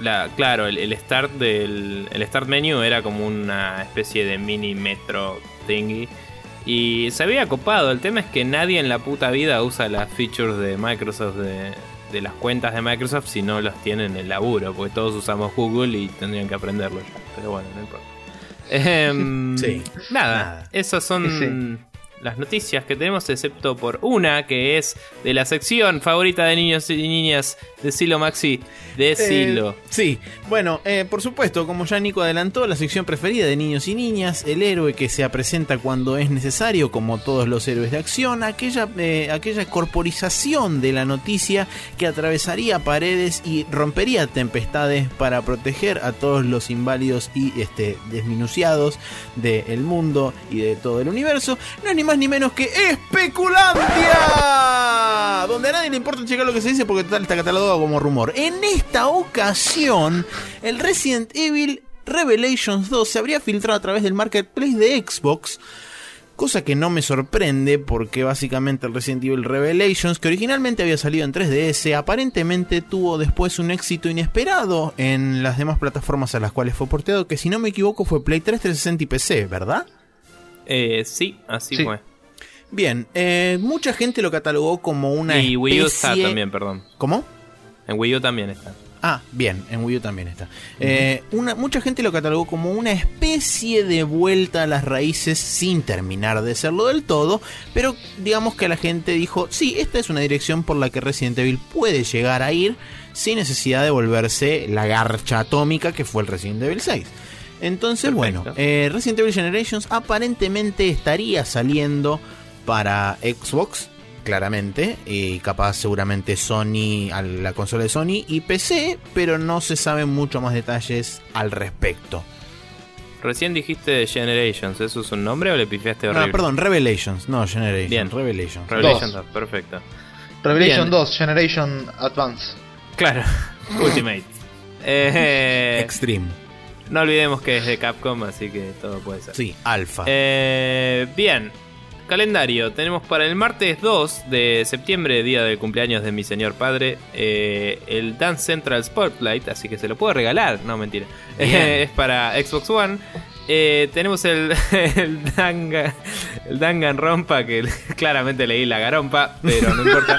B: la, claro, el, el start del el start menu era como una especie de mini metro thingy. Y se había copado. El tema es que nadie en la puta vida usa las features de Microsoft de, de las cuentas de Microsoft si no los tienen en el laburo. Porque todos usamos Google y tendrían que aprenderlo ya. Pero bueno, no importa. Em,
C: Sí.
B: Nada,
C: Nada.
B: esas son las noticias que tenemos, excepto por una que es de la sección favorita de niños y niñas. Decilo, Maxi. Decilo.
C: Eh, sí, bueno, eh, por supuesto, como ya Nico adelantó, la sección preferida de niños y niñas, el héroe que se presenta cuando es necesario, como todos los héroes de acción, aquella, eh, aquella corporización de la noticia que atravesaría paredes y rompería tempestades para proteger a todos los inválidos y este, desminuciados del mundo y de todo el universo. No es ni más ni menos que Especulandia, donde a nadie le importa checar lo que se dice porque total está catalogado como rumor. En esta ocasión, el Resident Evil Revelations 2 se habría filtrado a través del marketplace de Xbox. Cosa que no me sorprende porque básicamente el Resident Evil Revelations, que originalmente había salido en 3DS, aparentemente tuvo después un éxito inesperado en las demás plataformas a las cuales fue porteado, que si no me equivoco fue Play 3, 360 y PC, ¿verdad?
B: Eh, sí, así
A: Sí.
B: fue.
C: Bien, eh, mucha gente lo catalogó como una
B: Y Wii U está
C: especie-
B: también, perdón.
C: ¿Cómo?
B: En Wii U también está.
C: Ah, bien, en Wii U también está. Eh, una, mucha gente lo catalogó como una especie de vuelta a las raíces sin terminar de serlo del todo, pero digamos que la gente dijo, sí, esta es una dirección por la que Resident Evil puede llegar a ir sin necesidad de volverse la garcha atómica que fue el Resident Evil 6. Entonces,
B: Perfecto.
C: bueno, eh, Resident Evil Generations aparentemente estaría saliendo para Xbox, claramente, y capaz seguramente Sony, a la consola de Sony y PC, pero no se saben mucho más detalles al respecto.
B: Recién dijiste Generations, ¿eso es un nombre o le pifiaste horrible?
C: perdón, Revelations, no Generations,
B: Bien.
C: Revelations.
B: Revelations
A: Dos.
B: 2, perfecto.
A: Revelation
B: Bien.
A: 2, Generation Advance.
B: Claro, Ultimate. Eh,
C: Extreme,
B: no olvidemos que es de Capcom, así que todo puede ser.
C: sí, Alpha.
B: Eh, bien, calendario. Tenemos para el martes 2 de septiembre, día del cumpleaños de mi señor padre, eh, el Dance Central Spotlight, así que se lo puedo regalar. No, mentira. Eh, es para Xbox One. Eh, tenemos el, el, Dangan, el Danganronpa, que claramente leí la garompa, pero no importa.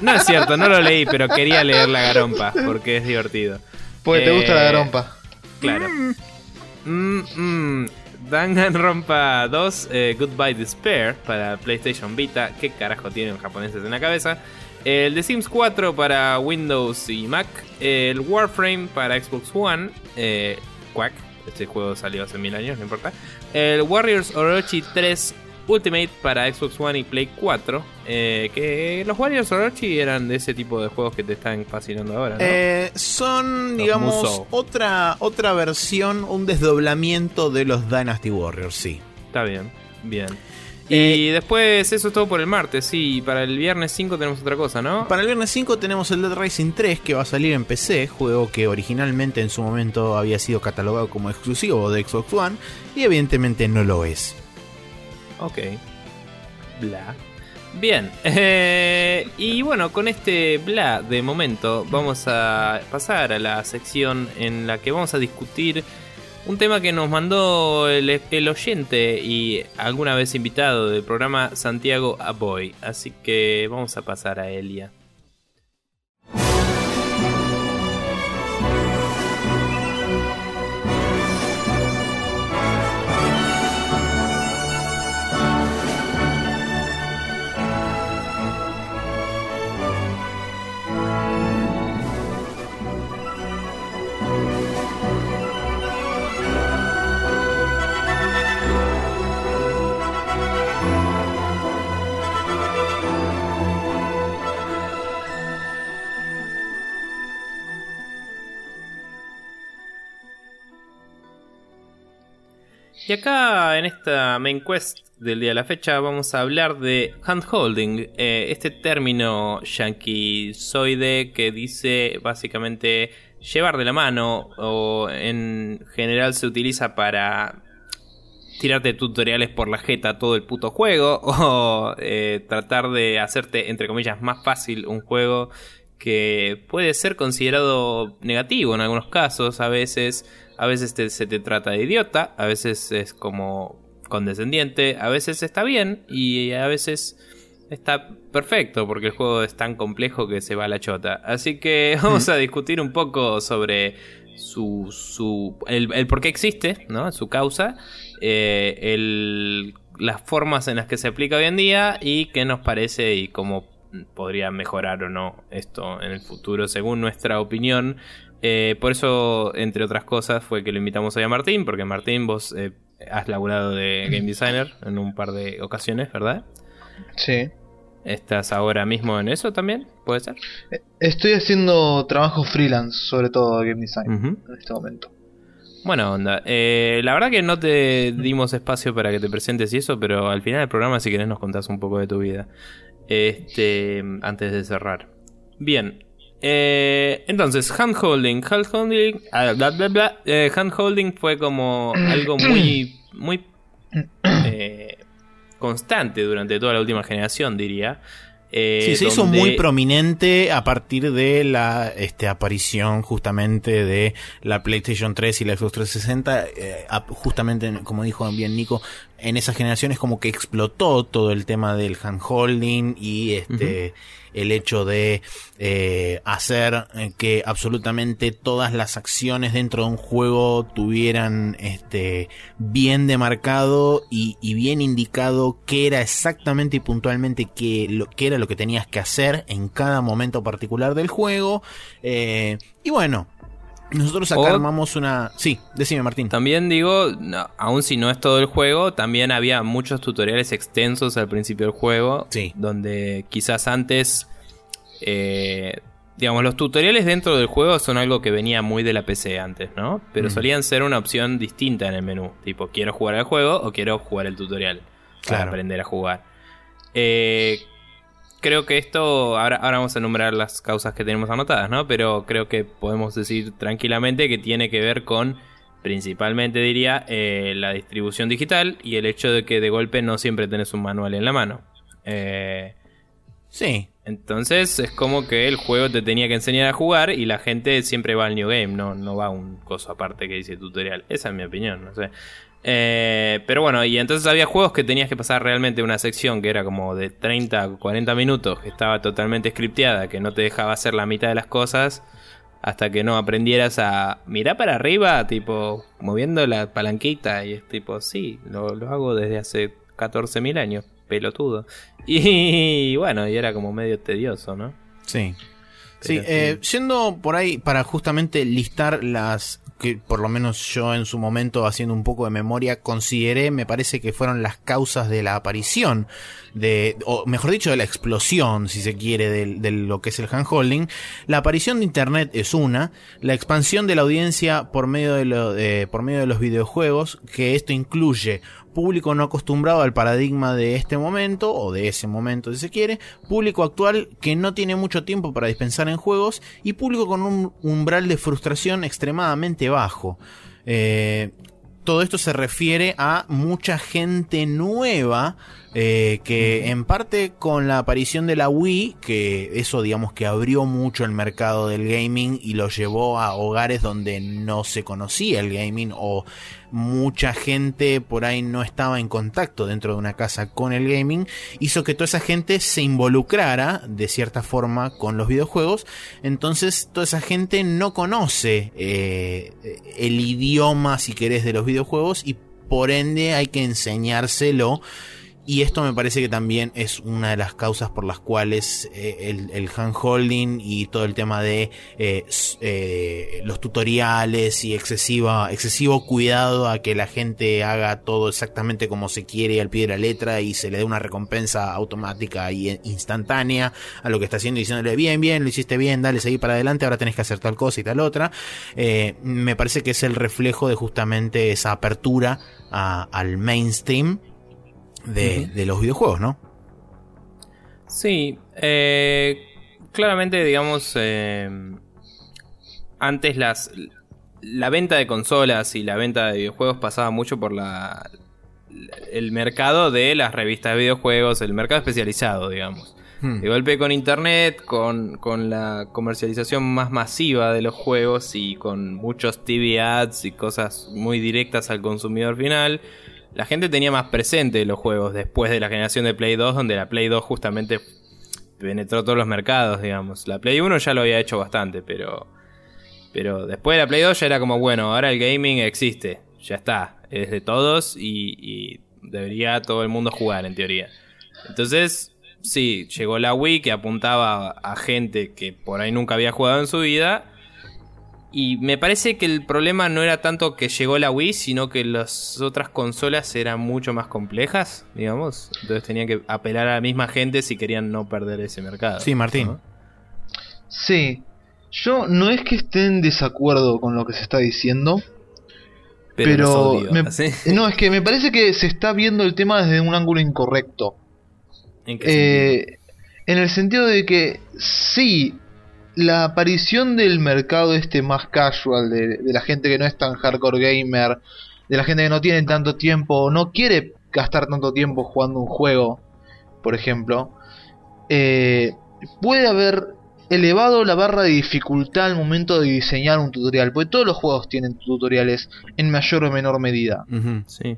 B: No es cierto, no lo leí, pero quería leer la garompa, porque es divertido.
A: Porque te gusta la
B: Eh,
A: garompa.
B: Claro. Mm, mm. Danganronpa 2 eh, Goodbye Despair para PlayStation Vita. ¿Qué carajo tienen japoneses en la cabeza? El The Sims 4 para Windows y Mac. El Warframe para Xbox One. Eh, Quack. Este juego salió hace mil años, no importa. El Warriors Orochi 3 Ultimate para Xbox One y Play 4. eh, que los Warriors Orochi eran de ese tipo de juegos que te están fascinando ahora, ¿no?
C: Eh, son,
B: Los
C: digamos,
B: Musou.
C: otra, otra versión, un desdoblamiento de los Dynasty Warriors, sí.
B: Está bien, bien.
C: Eh,
B: Y después, eso es todo por el martes, sí. Para el viernes 5 tenemos otra cosa, ¿no?
C: Para el viernes 5 tenemos el Dead Rising 3 que va a salir en PC, juego que originalmente en su momento había sido catalogado como exclusivo de Xbox One y evidentemente no lo es.
B: Ok. Bla. Bien. eh, y bueno, con este bla de momento vamos a pasar a la sección en la que vamos a discutir un tema que nos mandó el, el oyente y alguna vez invitado del programa Santiago Aboy. Así que vamos a pasar a Elia. Y acá en esta main quest del día de la fecha vamos a hablar de handholding, eh, este término yanquizoide que dice básicamente llevar de la mano o en general se utiliza para tirarte tutoriales por la jeta todo el puto juego o eh, tratar de hacerte entre comillas más fácil un juego que puede ser considerado negativo en algunos casos a veces a veces te- se te trata de idiota, a veces es como condescendiente, a veces está bien y a veces está perfecto porque el juego es tan complejo que se va a la chota. Así que vamos a discutir un poco sobre su, su el, el por qué existe, ¿no? Su causa, eh, el, las formas en las que se aplica hoy en día y qué nos parece y cómo podría mejorar o no esto en el futuro según nuestra opinión. Eh, por eso, entre otras cosas, fue que lo invitamos hoy a Martín, porque Martín, vos eh, has laburado de game designer en un par de ocasiones, ¿verdad?
A: Sí.
B: ¿Estás ahora mismo en eso también? ¿Puede ser?
A: Estoy haciendo trabajo freelance, sobre todo de game design, en este momento.
B: Buena onda. Eh, la verdad que no te dimos espacio para que te presentes y eso, pero al final del programa, si querés, nos contás un poco de tu vida. Este, antes de cerrar. Bien. Eh, entonces, handholding. Handholding. ah, bla, bla, bla. Eh, handholding fue como algo muy. muy. eh, constante durante toda la última generación, diría.
C: Sí, se hizo muy prominente a partir de la este, aparición justamente de la PlayStation 3 y la Xbox 360. eh, a- justamente, en- como dijo bien Nico, en esas generaciones como que explotó todo el tema del handholding y este el hecho de eh, hacer que absolutamente todas las acciones dentro de un juego tuvieran este bien demarcado y, y bien indicado qué era exactamente y puntualmente qué, lo, qué era lo que tenías que hacer en cada momento particular del juego. Eh, y bueno, nosotros acá
B: O-
C: armamos una... Sí, decime Martín.
B: También digo, no, aun si no es todo el juego, también había muchos tutoriales extensos al principio del juego.
C: Sí.
B: Donde quizás antes. eh, digamos, los tutoriales dentro del juego son algo que venía muy de la PC antes, ¿no? Pero
C: Mm.
B: solían ser una opción distinta en el menú. Tipo, quiero jugar al juego o quiero jugar el tutorial. Para
C: Claro.
B: aprender a jugar. Eh, creo que esto, ahora, ahora vamos a enumerar las causas que tenemos anotadas, ¿no? Pero creo que podemos decir tranquilamente que tiene que ver con, principalmente diría, eh, la distribución digital y el hecho de que de golpe no siempre tenés un manual en la mano. Eh,
C: Sí,
B: entonces es como que el juego te tenía que enseñar a jugar y la gente siempre va al New Game, no, no va a un coso aparte que dice tutorial. Esa es mi opinión, no sé. Eh, pero bueno, y entonces había juegos que tenías que pasar realmente una sección que era como de 30 o 40 minutos, que estaba totalmente scripteada, que no te dejaba hacer la mitad de las cosas hasta que no aprendieras a mirar para arriba, tipo moviendo la palanquita y es tipo, sí, lo, lo hago desde hace 14.000 años, pelotudo. Y bueno, y era como medio tedioso, ¿no?
C: sí. Sí, eh, yendo por ahí para justamente listar las que por lo menos yo en su momento haciendo un poco de memoria consideré, me parece que fueron las causas de la aparición de, o mejor dicho, de la explosión, si se quiere, de, lo que es el handholding. La aparición de Internet es una, la expansión de la audiencia por medio de, por medio de los videojuegos, que esto incluye público no acostumbrado al paradigma de este momento, o de ese momento si se quiere, público actual que no tiene mucho tiempo para dispensar en juegos, y público con un umbral de frustración extremadamente bajo. Eh, todo esto se refiere a mucha gente nueva eh, que en parte con la aparición de la Wii, que eso digamos que abrió mucho el mercado del gaming y lo llevó a hogares donde no se conocía el gaming o mucha gente por ahí no estaba en contacto dentro de una casa con el gaming, hizo que toda esa gente se involucrara de cierta forma con los videojuegos, entonces toda esa gente no conoce eh, el idioma, si querés, de los videojuegos y por ende hay que enseñárselo y esto me parece que también es una de las causas por las cuales eh, el, el handholding y todo el tema de eh, eh, los tutoriales y excesiva, excesivo cuidado a que la gente haga todo exactamente como se quiere al pie de la letra y se le dé una recompensa automática y instantánea a lo que está haciendo diciéndole bien, bien, lo hiciste bien, dale, seguí para adelante, ahora tenés que hacer tal cosa y tal otra. me parece que es el reflejo de justamente esa apertura al mainstream de, los videojuegos, ¿no?
B: Sí, eh, claramente, digamos, eh, antes las la venta de consolas y la venta de videojuegos pasaba mucho por la el mercado de las revistas de videojuegos, el mercado especializado, digamos. Hmm. De golpe con internet, con, con, la comercialización más masiva de los juegos y con muchos TV ads y cosas muy directas al consumidor final, la gente tenía más presente los juegos después de la generación de Play 2, donde la Play 2 justamente penetró todos los mercados, digamos. La Play 1 ya lo había hecho bastante, pero. Pero después de la Play 2 ya era como, bueno, ahora el gaming existe, ya está, es de todos y, y debería todo el mundo jugar en teoría. Entonces, sí, llegó la Wii que apuntaba a gente que por ahí nunca había jugado en su vida y me parece que el problema no era tanto que llegó la Wii, sino que las otras consolas eran mucho más complejas, digamos. Entonces tenían que apelar a la misma gente si querían no perder ese mercado.
C: Sí, Martín.
A: Sí. Yo no es que esté en desacuerdo con lo que se está diciendo. Pero, no, es que me parece que se está viendo el tema desde un ángulo incorrecto.
B: ¿En qué eh,
A: En el sentido de que sí, la aparición del mercado este más casual, de, la gente que no es tan hardcore gamer, de la gente que no tiene tanto tiempo, no quiere gastar tanto tiempo jugando un juego, por ejemplo, eh, puede haber elevado la barra de dificultad al momento de diseñar un tutorial, porque todos los juegos tienen tutoriales en mayor o menor medida.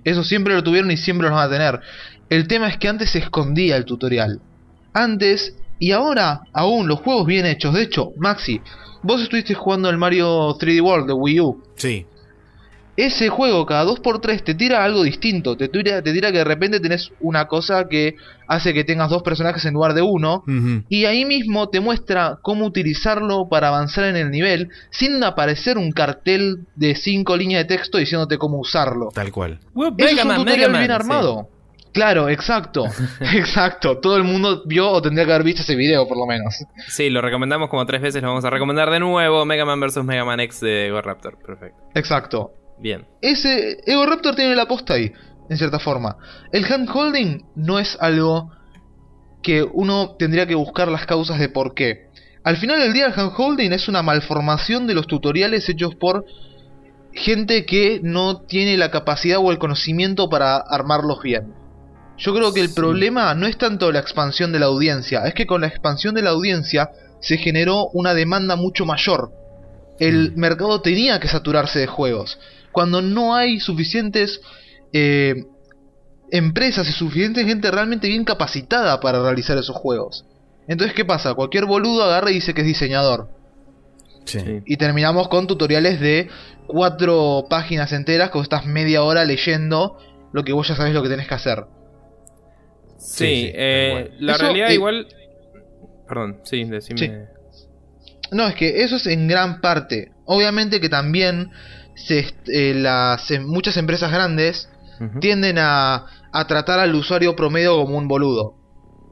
A: Eso siempre lo tuvieron y siempre lo van a tener. El tema es que antes se escondía el tutorial. Antes y ahora, aún, los juegos bien hechos. De hecho, Maxi, vos estuviste jugando el Mario 3D World de Wii U.
C: Sí.
A: Ese juego cada 2x3 te tira algo distinto. Te tira, te tira que de repente tenés una cosa que hace que tengas dos personajes en lugar de uno. Y ahí mismo te muestra cómo utilizarlo para avanzar en el nivel sin aparecer un cartel de 5 líneas de texto diciéndote cómo usarlo.
C: Tal cual.
A: es un tutorial bien armado. Claro, exacto, exacto. Todo el mundo vio o tendría que haber visto ese video, por lo menos.
B: Sí, lo recomendamos como tres veces, lo vamos a recomendar de nuevo. Mega Man vs. Mega Man X de Ego Raptor, perfecto.
A: Exacto.
B: Bien.
A: Ese Ego Raptor tiene la posta ahí, en cierta forma. El handholding no es algo que uno tendría que buscar las causas de por qué. Al final del día el handholding es una malformación de los tutoriales hechos por gente que no tiene la capacidad o el conocimiento para armarlos bien. Yo creo que el problema no es tanto la expansión de la audiencia, es que con la expansión de la audiencia se generó una demanda mucho mayor. El mm. mercado tenía que saturarse de juegos. Cuando no hay suficientes eh, empresas y suficiente gente realmente bien capacitada para realizar esos juegos. Entonces, ¿qué pasa? Cualquier boludo agarra y dice que es diseñador. Y terminamos con tutoriales de cuatro páginas enteras vos estás media hora leyendo lo que vos ya sabés lo que tenés que hacer.
B: Sí, eh, la realidad igual... Perdón, sí, decime...
A: No, es que eso es en gran parte. Obviamente que también se, eh, las, em- muchas empresas grandes tienden a, a tratar al usuario promedio como un boludo.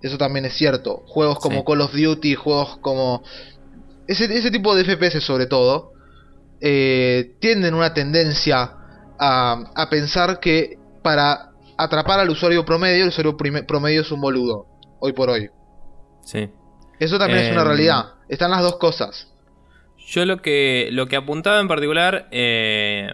A: Eso también es cierto. Juegos como
B: Sí.
A: Call of Duty, juegos como... Ese, ese tipo de FPS sobre todo, eh, tienden una tendencia a, a pensar que para atrapar al usuario promedio, el usuario promedio es un boludo. Hoy por hoy.
B: Sí.
A: Eso también es una
B: Em,
A: realidad. Están las dos cosas.
B: Yo lo que, lo que apuntaba en particular, eh,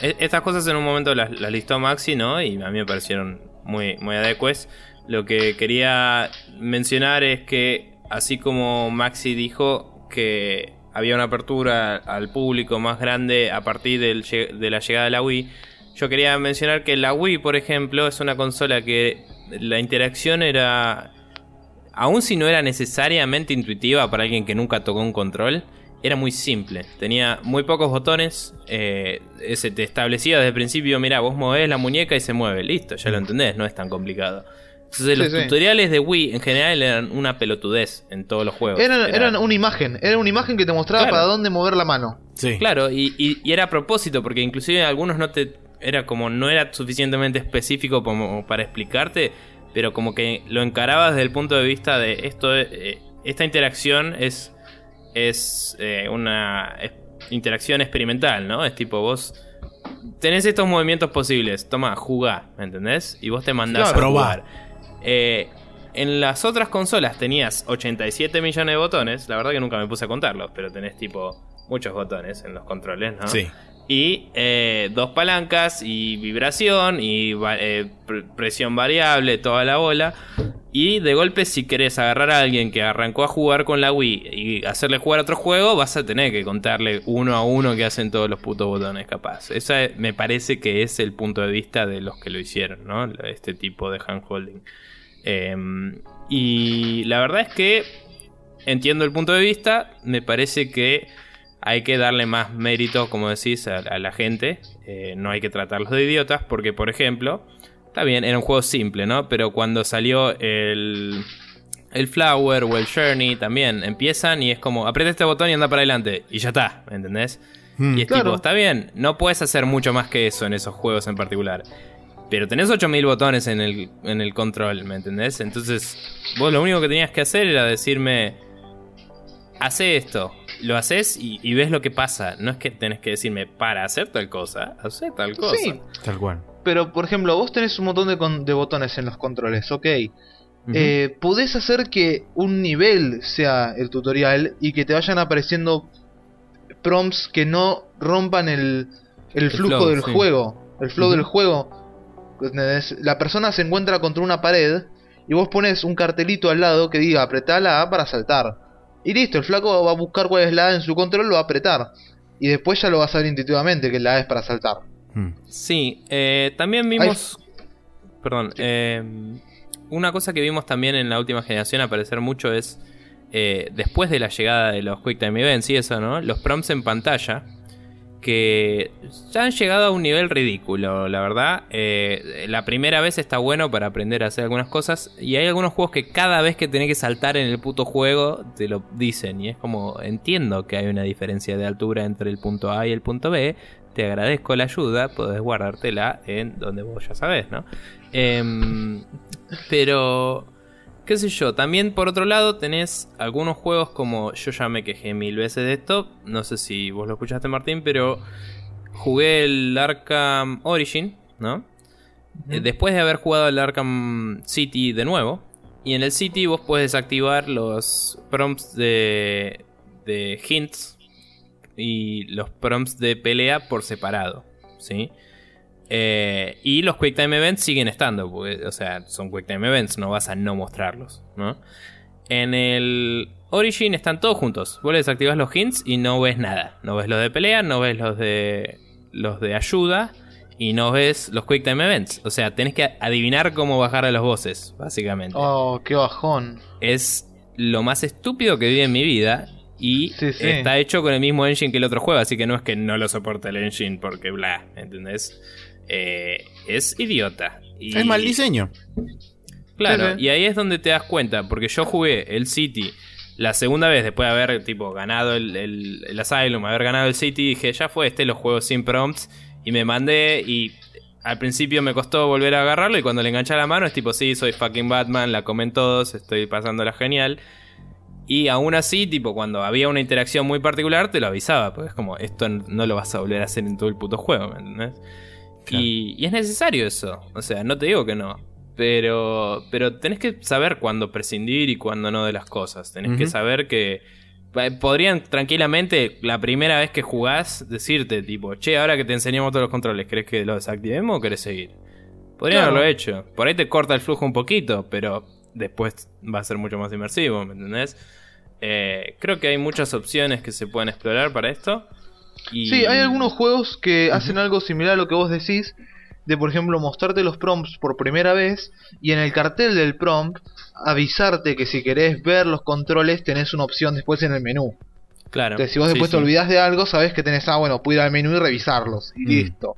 B: e- estas cosas en un momento las, las listó Maxi, ¿no? Y a mí me parecieron muy, muy adecues. Lo que quería mencionar es que, así como Maxi dijo que había una apertura al público más grande a partir del de la llegada de la Wii, yo quería mencionar que la Wii, por ejemplo, es una consola que la interacción era aun si no era necesariamente intuitiva para alguien que nunca tocó un control, era muy simple. Tenía muy pocos botones. eh, se te establecía desde el principio, mira, vos movés la muñeca y se mueve. Listo, ya lo entendés, no es tan complicado. Entonces los
A: sí.
B: tutoriales de Wii en general eran una pelotudez en todos los juegos.
A: Eran,
B: Era-
A: eran una imagen. Era una imagen que te mostraba
B: Claro.
A: para dónde mover la mano.
C: Sí.
B: Claro, y, y- y era a propósito, porque inclusive algunos no te. Era como no era suficientemente específico como para explicarte, pero como que lo encarabas desde el punto de vista de esto. eh, esta interacción es. Es eh, una es- interacción experimental, ¿no? Es tipo vos. Tenés estos movimientos posibles, toma, jugá, ¿me entendés? Y vos te mandás a
C: probá.
B: jugar. Eh, en las otras consolas tenías 87 millones de botones. La verdad que nunca me puse a contarlos, pero tenés tipo muchos botones en los controles, ¿no?
C: Sí.
B: Y eh, dos palancas y vibración y eh, pr- presión variable, toda la bola. Y de golpe si querés agarrar a alguien que arrancó a jugar con la Wii y hacerle jugar otro juego, vas a tener que contarle uno a uno que hacen todos los putos botones capaz. Esa eh, me parece que es el punto de vista de los que lo hicieron, ¿no? Este tipo de handholding. Em, y la verdad es que entiendo el punto de vista, me parece que hay que darle más mérito, como decís, a, a la gente. Eh, no hay que tratarlos de idiotas, porque, por ejemplo, está bien, era un juego simple, ¿no? Pero cuando salió el, el Flower o el Journey, también empiezan y es como, aprieta este botón y anda para adelante, y ya está, ¿me entendés?
C: Mm.
B: Y es
A: Claro.
B: tipo, está bien, no puedes hacer mucho más que eso en esos juegos en particular. Pero tenés 8000 botones en el, en el control, ¿me entendés? Entonces, vos lo único que tenías que hacer era decirme, hace esto, lo haces y, y ves lo que pasa. No es que tenés que decirme, para hacer tal cosa, hacer tal cosa.
A: Sí,
C: Tal cual.
A: pero por ejemplo, vos tenés un montón de, con- de botones en los controles, ok.
B: Ujú.
A: Eh, podés hacer que un nivel sea el tutorial y que te vayan apareciendo prompts que no rompan el, el flujo
B: flow,
A: del
B: sí.
A: juego. El flow del juego. La persona se encuentra contra una pared y vos pones un cartelito al lado que diga apretá la A para saltar. Y listo, el flaco va a buscar cuál es la A en su control, lo va a apretar. Y después ya lo va a saber intuitivamente que la A es para saltar.
C: Mm.
B: Sí, eh, también vimos. Perdón. eh, una cosa que vimos también en la última generación aparecer mucho es. eh, después de la llegada de los Quick Time Events y eso, ¿no? Los prompts en pantalla. Que ya han llegado a un nivel ridículo, la verdad. Eh, la primera vez está bueno para aprender a hacer algunas cosas. Y hay algunos juegos que cada vez que tenés que saltar en el puto juego, te lo dicen. Y es como, entiendo que hay una diferencia de altura entre el punto A y el punto B. Te agradezco la ayuda, podés guardártela en donde vos ya sabés, ¿no? Em, pero, qué sé yo, también por otro lado tenés algunos juegos como yo ya me quejé mil veces de esto, no sé si vos lo escuchaste Martín, pero jugué el Arkham Origin, ¿no? Eh, Después de haber jugado el Arkham City de nuevo, y en el City vos puedes desactivar los prompts de, de hints y los prompts de pelea por separado, ¿sí? Eh, y los Quick Time Events siguen estando, porque, o sea, son Quick Time Events, no vas a no mostrarlos, ¿no? En el Origin están todos juntos. Vos le desactivas los hints y no ves nada. No ves los de pelea, no ves los de los de ayuda y no ves los Quick Time Events. O sea, tenés que adivinar cómo bajar a los bosses, básicamente.
A: Oh, qué bajón.
B: Es lo más estúpido que vi en mi vida. Y
A: Sí, sí.
B: está hecho con el mismo engine que el otro juego, así que no es que no lo soporta el engine porque bla, ¿entendés? Eh, es idiota. Y-
C: Es mal diseño.
B: Claro,
A: Sí, sí.
B: y ahí es donde te das cuenta, porque yo jugué el City La segunda vez, después de haber tipo ganado el, el, el Asylum, haber ganado el City, dije, ya fue, este los juegos sin prompts. Y me mandé y al principio me costó volver a agarrarlo y cuando le enganché la mano es tipo, sí, soy fucking Batman, la comen todos, estoy pasándola genial. Y aún así, tipo, cuando había una interacción muy particular, te lo avisaba, porque es como, esto no lo vas a volver a hacer en todo el puto juego, ¿me entendés? Y, y es necesario eso, o sea, no te digo que no, pero, pero tenés que saber cuándo prescindir y cuándo no de las cosas, tenés que saber que eh, podrían tranquilamente, la primera vez que jugás, decirte, tipo, che, ahora que te enseñamos todos los controles, ¿crees que lo desactivemos o querés seguir? Podrían
A: Claro.
B: haberlo hecho. Por ahí te corta el flujo un poquito, pero después va a ser mucho más inmersivo, ¿me entendés? Eh, creo que hay muchas opciones que se pueden explorar para esto. Y...
A: Sí, hay algunos juegos que hacen algo similar a lo que vos decís, de por ejemplo mostrarte los prompts por primera vez y en el cartel del prompt avisarte que si querés ver los controles tenés una opción después en el menú.
B: Claro.
A: Entonces, si vos
B: Sí,
A: después te olvidás de algo, sabés que tenés, ah, bueno, puedo ir al menú y revisarlos. Y
C: Mm.
A: listo.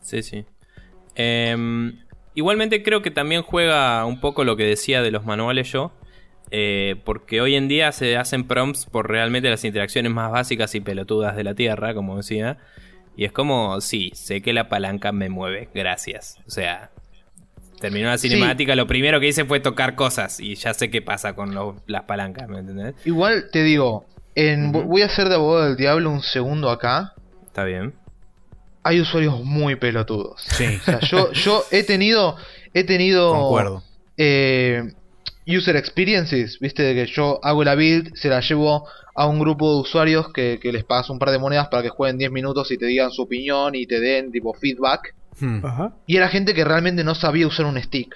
B: Sí, sí. Em, igualmente creo que también juega un poco lo que decía de los manuales yo. Eh, porque hoy en día se hacen prompts por realmente las interacciones más básicas y pelotudas de la Tierra, como decía. Y es como, sí, sé que la palanca me mueve, gracias. O sea, terminó la
A: Sí.
B: cinemática, lo primero que hice fue tocar cosas y ya sé qué pasa con lo- las palancas, ¿me entendés?
A: Igual te digo, en, voy a ser de abogado del diablo un segundo acá.
B: Está bien.
A: Hay usuarios muy pelotudos.
C: Sí,
A: O sea, yo, yo he tenido, he tenido
C: concuerdo.
A: eh, user experiences, viste, de que yo hago la build, se la llevo a un grupo de usuarios que, que les pagas un par de monedas para que jueguen 10 minutos y te digan su opinión y te den tipo feedback.
C: Hmm.
D: Ajá.
A: Y era gente que realmente no sabía usar un stick.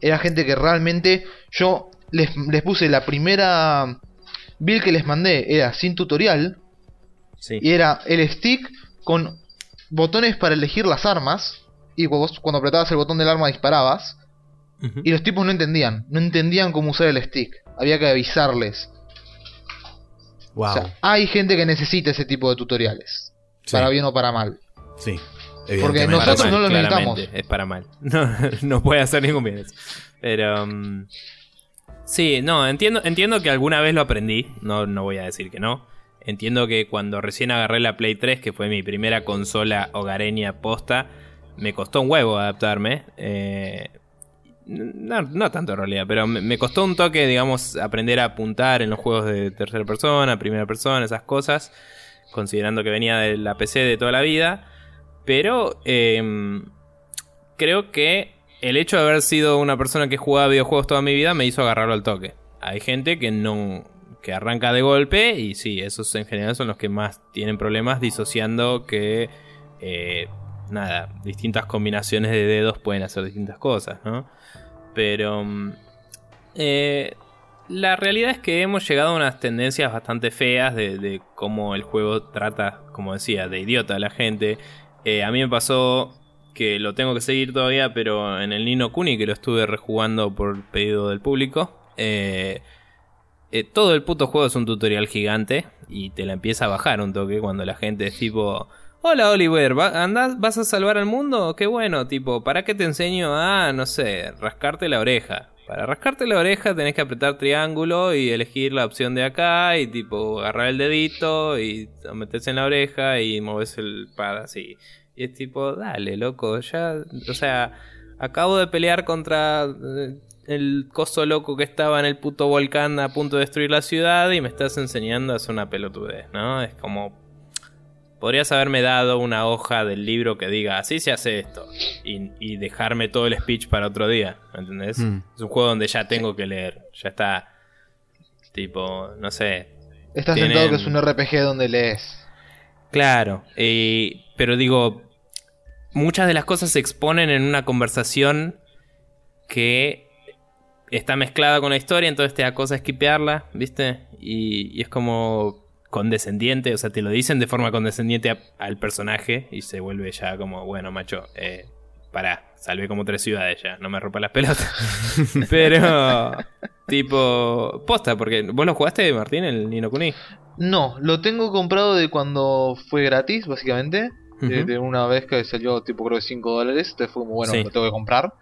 A: Era gente que realmente yo les, les puse la primera build que les mandé, era sin tutorial,
B: Sí.
A: y era el stick con botones para elegir las armas. Y vos cuando apretabas el botón del arma disparabas. Y los tipos no entendían. No entendían cómo usar el stick. Había que avisarles.
C: Wow.
A: O sea, hay gente que necesita ese tipo de tutoriales.
C: Sí.
A: Para bien o para mal.
C: Sí.
A: Porque nosotros no lo necesitamos.
B: Es para mal. No, no puede hacer ningún bien eso. Pero. mm, sí, no, entiendo, entiendo que alguna vez lo aprendí. No, no voy a decir que no. Entiendo que cuando recién agarré la Play 3, que fue mi primera consola hogareña posta, me costó un huevo adaptarme. Eh, no, tanto en realidad, pero me, me costó un toque, digamos, aprender a apuntar en los juegos de tercera persona, primera persona, esas cosas. Considerando que venía de la PC de toda la vida. Pero em, creo que el hecho de haber sido una persona que jugaba videojuegos toda mi vida me hizo agarrarlo al toque. Hay gente que no que arranca de golpe y sí, esos en general son los que más tienen problemas disociando que eh, nada, distintas combinaciones de dedos pueden hacer distintas cosas, ¿no? Pero mm, eh, la realidad es que hemos llegado a unas tendencias bastante feas de, cómo el juego trata, como decía, de idiota a la gente. Eh, a mí me pasó que lo tengo que seguir todavía, pero en el Nino Kuni, que lo estuve rejugando por pedido del público, eh, eh, todo el puto juego es un tutorial gigante y te la empieza a bajar un toque cuando la gente es tipo... Hola Oliver, ¿va- andás, ¿vas a salvar al mundo? Qué bueno, tipo, ¿para qué te enseño a, no sé, rascarte la oreja? Para rascarte la oreja tenés que apretar triángulo y elegir la opción de acá y tipo agarrar el dedito y lo metes en la oreja y moves el pad así. Y es tipo, dale, loco, ya, o sea, acabo de pelear contra eh, el coso loco que estaba en el puto volcán a punto de destruir la ciudad y me estás enseñando a hacer una pelotudez, ¿no? Es como, podrías haberme dado una hoja del libro que diga, así se hace esto, y, y dejarme todo el speech para otro día, ¿me entendés?
C: Mm.
B: Es un juego donde ya tengo que leer, ya está, tipo, no sé,
A: Estás
B: Tienen-
A: sentado que es un RPG donde lees.
B: Claro, eh, pero digo, muchas de las cosas se exponen en una conversación que está mezclada con la historia, entonces te da cosa esquipearla, ¿viste? Y, y es como condescendiente, o sea, te lo dicen de forma condescendiente a- al personaje y se vuelve ya como, bueno, macho, eh, pará, salvé como tres ciudades ya, no me rompa las pelotas. pero, tipo, posta, porque vos lo jugaste, Martín, el Nino Kuni.
A: No, lo tengo comprado de cuando fue gratis, básicamente. de,
B: Ujú.
A: de una vez que salió tipo creo que 5 dólares. Entonces fue como bueno,
B: Sí.
A: lo tengo que comprar.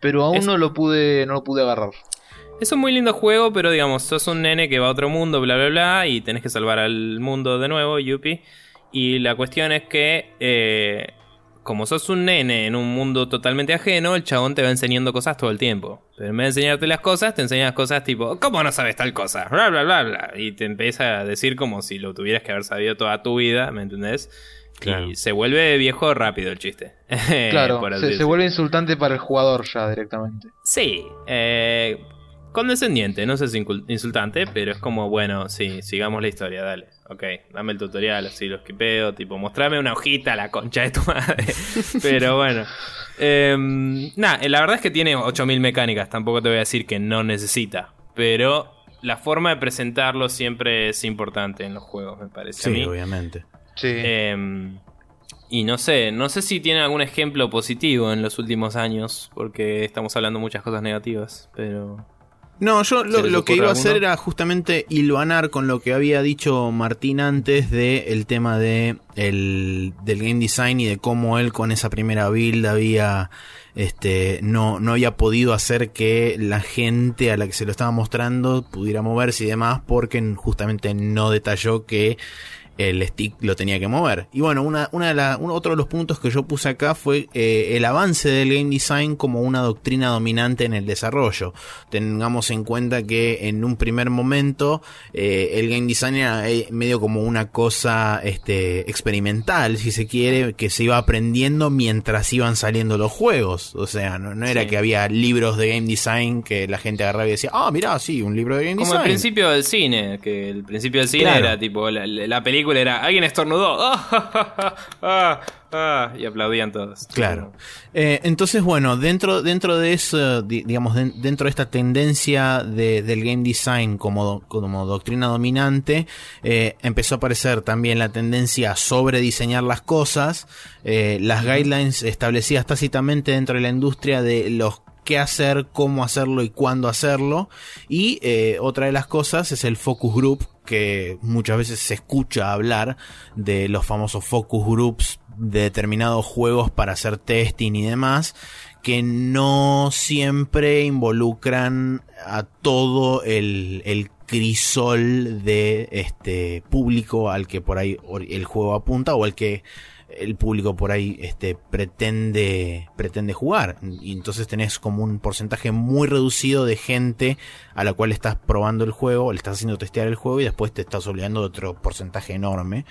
A: Pero aún
B: Es-
A: no lo pude, no lo pude agarrar.
B: Es un muy lindo juego, pero digamos, sos un nene que va a otro mundo, bla, bla, bla, y tenés que salvar al mundo de nuevo, Yuppie. Y la cuestión es que, eh, como sos un nene en un mundo totalmente ajeno, el chabón te va enseñando cosas todo el tiempo. Pero en vez de enseñarte las cosas, te enseña las cosas tipo, ¿cómo no sabes tal cosa? Bla, bla, bla, bla. Y te empieza a decir como si lo tuvieras que haber sabido toda tu vida, ¿me entendés?
C: Claro.
B: Y se vuelve viejo rápido el chiste.
A: Claro, se, se vuelve insultante para el jugador ya directamente.
B: Sí, eh, condescendiente, no sé si insultante, pero es como, bueno, sí, sigamos la historia, dale. Ok, dame el tutorial, así lo esquipeo, tipo, mostrame una hojita, la concha de tu madre. pero bueno. Eh, Nada, la verdad es que tiene 8000 mecánicas, tampoco te voy a decir que no necesita, pero la forma de presentarlo siempre es importante en los juegos, me parece a
C: Sí,
B: mí.
C: obviamente.
A: Sí.
B: Eh, y no sé, no sé si tiene algún ejemplo positivo en los últimos años, porque estamos hablando muchas cosas negativas, pero...
C: No, yo lo,
B: ¿Se les
C: lo que iba a hacer era justamente hilvanar con lo que había dicho Martín antes de el tema de el, del game design y de cómo él con esa primera build había este no, no había podido hacer que la gente a la que se lo estaba mostrando pudiera moverse y demás porque justamente no detalló que el stick lo tenía que mover. Y bueno, una, una de la, un- otro de los puntos que yo puse acá fue eh, el avance del game design como una doctrina dominante en el desarrollo. Tengamos en cuenta que en un primer momento eh, el game design era eh, medio como una cosa este, experimental, si se quiere, que se iba aprendiendo mientras iban saliendo los juegos. O sea, no, no era
B: Sí.
C: que había libros de game design que la gente agarraba y decía, ah, mirá, sí, un libro de game
B: Como
C: design.
B: el principio del cine, que el principio del cine
C: Claro.
B: era tipo, la, la película era, alguien estornudó, ah, ah, ah, y aplaudían todos.
C: Claro. Eh, entonces, bueno, dentro, dentro de eso, di- digamos, den- dentro de esta tendencia de- del game design como, como doctrina dominante, eh, empezó a aparecer también la tendencia a sobrediseñar las cosas, eh, las guidelines establecidas tácitamente dentro de la industria de los qué hacer, cómo hacerlo y cuándo hacerlo. Y eh, otra de las cosas es el focus group, que muchas veces se escucha hablar de los famosos focus groups de determinados juegos para hacer testing y demás, que no siempre involucran a todo el, el crisol de este público al que por ahí el juego apunta o al que el público por ahí este pretende pretende jugar y entonces tenés como un porcentaje muy reducido de gente a la cual estás probando el juego, le estás haciendo testear el juego y después te estás olvidando de otro porcentaje enorme.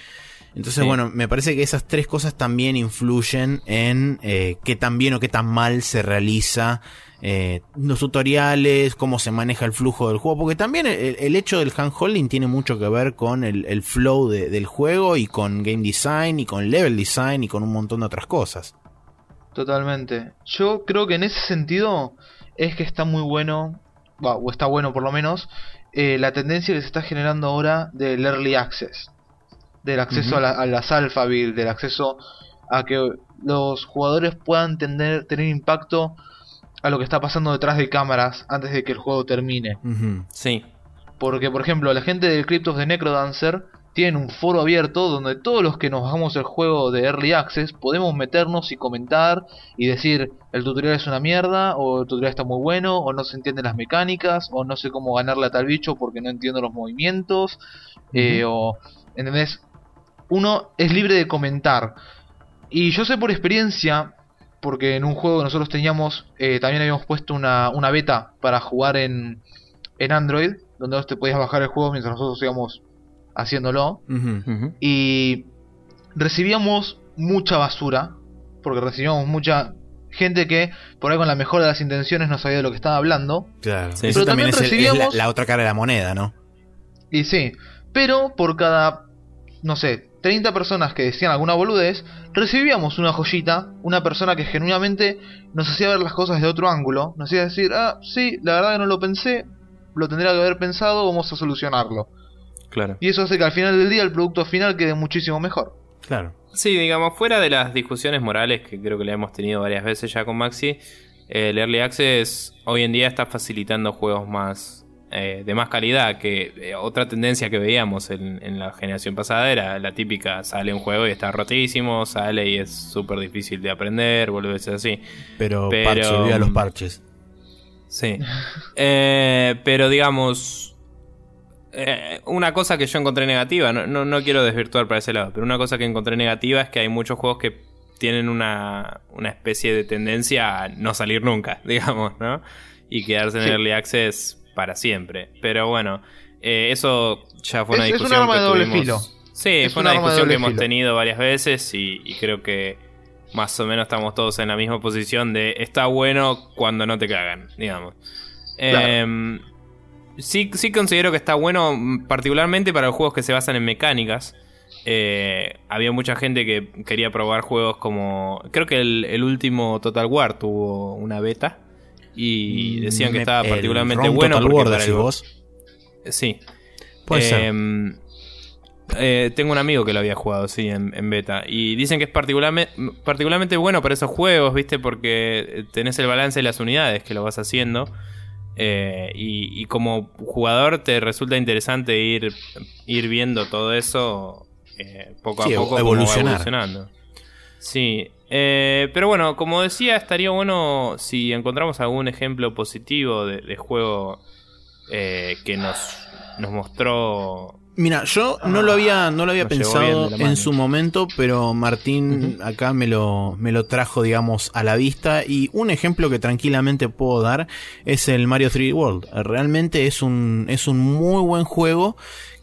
C: Entonces,
B: Sí.
C: bueno, me parece que esas tres cosas también influyen en eh, qué tan bien o qué tan mal se realiza eh, los tutoriales, cómo se maneja el flujo del juego, porque también el, el hecho del handholding tiene mucho que ver con el, el flow de- del juego y con game design y con level design y con un montón de otras cosas.
A: Totalmente. Yo creo que en ese sentido es que está muy bueno, o está bueno por lo menos, eh, la tendencia que se está generando ahora del early access. Del acceso a, la- a las alpha build, del acceso a que los jugadores puedan tener, tener impacto a lo que está pasando detrás de cámaras antes de que el juego termine.
B: Sí,
A: Porque, por ejemplo, la gente del Crypt of the Necrodancer tiene un foro abierto donde todos los que nos bajamos el juego de Early Access podemos meternos y comentar y decir el tutorial es una mierda, o el tutorial está muy bueno, o no se entienden las mecánicas, o no sé cómo ganarle a tal bicho porque no entiendo los movimientos, eh, o... ¿Entendés? Uno es libre de comentar. Y yo sé por experiencia, porque en un juego que nosotros teníamos, eh, también habíamos puesto una, una beta para jugar en, en Android, donde vos te podías bajar el juego mientras nosotros íbamos haciéndolo. Y recibíamos mucha basura, porque recibíamos mucha gente que por ahí con la mejor de las intenciones no sabía de lo que estaba hablando.
C: Claro.
B: Sí.
C: Eso
A: Pero
C: también,
A: también
C: es, el- es la,
A: recibíamos-
C: la otra cara de la moneda, ¿no?
A: Y sí, pero por cada, no sé, 30 personas que decían alguna boludez, recibíamos una joyita, una persona que genuinamente nos hacía ver las cosas de otro ángulo, nos hacía decir, ah, sí, la verdad que no lo pensé, lo tendría que haber pensado, vamos a solucionarlo.
B: claro.
A: Y eso hace que al final del día el producto final quede muchísimo mejor.
C: Claro.
B: Sí, digamos, fuera de las discusiones morales que creo que le hemos tenido varias veces ya con Maxi, eh, el Early Access hoy en día está facilitando juegos más eh, de más calidad que eh, otra tendencia que veíamos en, en la generación pasada era la típica, sale un juego y está rotísimo, sale y es súper difícil de aprender, vuelve a ser así.
C: Pero,
B: Pero-
C: parche, los parches.
B: Sí. Eh, pero digamos, una cosa que yo encontré negativa, no, no, no quiero desvirtuar para ese lado, pero una cosa que encontré negativa es que hay muchos juegos que tienen una, una especie de tendencia a no salir nunca, digamos, ¿no? Y quedarse en
A: Sí.
B: Early Access para siempre. Pero bueno, eh, eso ya fue una
A: Es- es un
B: discusión
A: arma
B: que
A: de doble
B: tuvimos-
A: filo.
B: Sí,
A: Es
B: fue
A: un
B: una discusión que hemos
A: filo.
B: tenido varias veces y, y creo que más o menos estamos todos en la misma posición de está bueno cuando no te cagan, digamos.
A: Claro.
B: Em, sí, sí considero que está bueno, mm, particularmente para los juegos que se basan en mecánicas. Eh, había mucha gente que quería probar juegos como. Creo que el, el último Total War tuvo una beta. Y decían que estaba
C: el
B: particularmente
C: ROM
B: bueno. Porque
C: War,
B: para el-
C: vos.
B: Sí.
C: Puede ser.
B: Em, eh, tengo un amigo que lo había jugado, sí, en, en beta. Y dicen que es particularmente, particularmente bueno para esos juegos, ¿viste? Porque tenés el balance de las unidades que lo vas haciendo. Eh, y, y como jugador te resulta interesante ir, ir viendo todo eso eh, poco
C: Sí,
B: a poco
C: evolucionar.
B: evolucionando. Sí, eh, pero bueno, como decía, estaría bueno si encontramos algún ejemplo positivo de, de juego eh, que nos, nos mostró.
C: Mira, yo no lo había, no lo había pensado en su momento, pero Martín acá me lo, me lo trajo, digamos, a la vista. Y un ejemplo que tranquilamente puedo dar es el Mario 3D World. Realmente es un, es un muy buen juego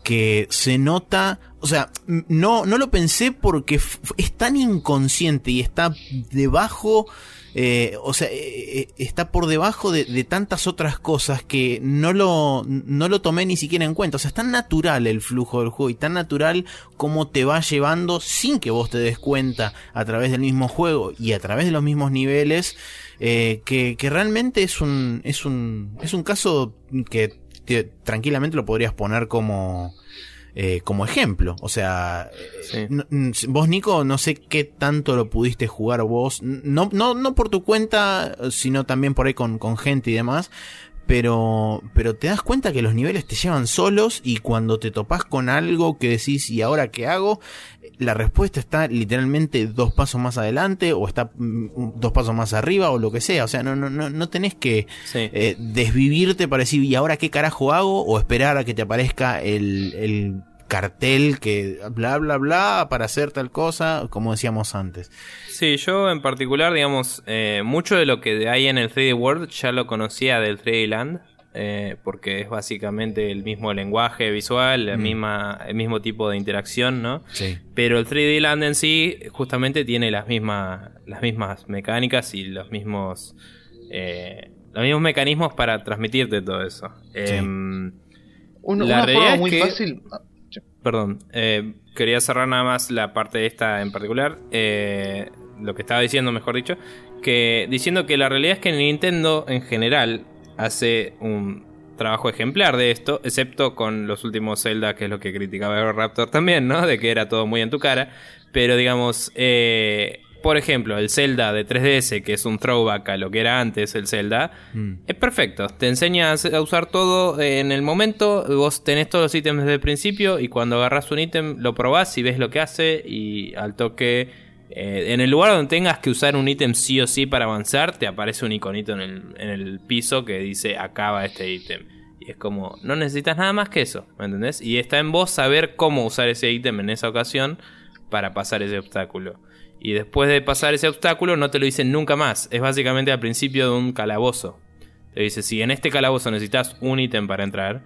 C: que se nota, o sea, no, no lo pensé porque es tan inconsciente y está debajo, eh, o sea, eh, eh, está por debajo de, de tantas otras cosas que no lo, no lo tomé ni siquiera en cuenta. O sea, es tan natural el flujo del juego y tan natural como te va llevando sin que vos te des cuenta a través del mismo juego y a través de los mismos niveles, eh, que, que realmente es un, es un, es un caso que te- tranquilamente lo podrías poner como, eh, como ejemplo. O sea, eh,
B: Sí.
C: no- n- vos, Nico, no sé qué tanto lo pudiste jugar vos. No, no, no por tu cuenta, sino también por ahí con, con gente y demás. Pero, pero te das cuenta que los niveles te llevan solos y cuando te topás con algo que decís, ¿y ahora qué hago? La respuesta está literalmente dos pasos más adelante o está mm, dos pasos más arriba o lo que sea. O sea, no, no, no, no tenés que
B: Sí.
C: eh, desvivirte para decir, ¿y ahora qué carajo hago? O esperar a que te aparezca el, el cartel que bla bla bla para hacer tal cosa, como decíamos antes.
B: Sí, yo en particular, digamos, eh, mucho de lo que hay en el 3D World ya lo conocía del 3D Land, eh, porque es básicamente el mismo lenguaje visual, la
C: Mm.
B: misma, el mismo tipo de interacción, ¿no?
C: Sí.
B: Pero el 3D Land en sí justamente tiene las mismas, las mismas mecánicas y los mismos, eh, los mismos mecanismos para transmitirte todo eso. Em,
A: Un-
B: La
A: una forma muy
B: que-
A: fácil.
B: Perdón, eh, quería cerrar nada más la parte de esta en particular. eh, lo que estaba diciendo, mejor dicho. Que diciendo que la realidad es que Nintendo en general hace un trabajo ejemplar de esto, excepto con los últimos Zelda, que es lo que criticaba Raptor también, ¿no? De que era todo muy en tu cara. Pero digamos, eh, por ejemplo, el Zelda de 3DS, que es un throwback a lo que era antes el Zelda,
C: Mm.
B: es perfecto, te enseña a usar todo en el momento, vos tenés todos los ítems desde el principio y cuando agarras un ítem lo probás y ves lo que hace y al toque, eh, en el lugar donde tengas que usar un ítem sí o sí para avanzar, te aparece un iconito en el, en el piso que dice acaba este ítem. Y es como, no necesitas nada más que eso, ¿me entendés? Y está en vos saber cómo usar ese ítem en esa ocasión para pasar ese obstáculo. Y después de pasar ese obstáculo no te lo dicen nunca más. Es básicamente al principio de un calabozo. Te dice, si en este calabozo necesitas un ítem para entrar,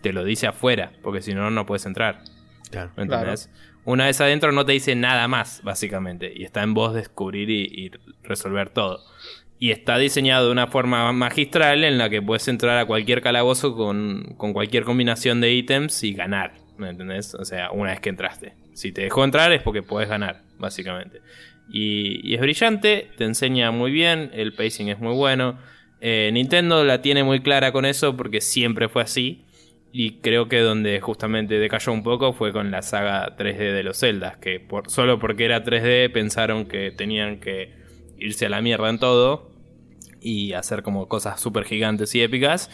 B: te lo dice afuera, porque si no, no puedes entrar.
C: Claro.
B: ¿Me entendés? Una vez adentro no te dice nada más, básicamente. Y está en vos descubrir y, y resolver todo. Y está diseñado de una forma magistral en la que puedes entrar a cualquier calabozo con, con cualquier combinación de ítems y ganar. ¿Me entendés? O sea, una vez que entraste. Si te dejó entrar es porque podés ganar, básicamente. Y, es brillante, te enseña muy bien, el pacing es muy bueno. Eh, Nintendo la tiene muy clara con eso porque siempre fue así. Y creo que donde justamente decayó un poco fue con la saga 3D de los Zeldas, que por, solo porque era 3D pensaron que tenían que irse a la mierda en todo y hacer como cosas súper gigantes y épicas.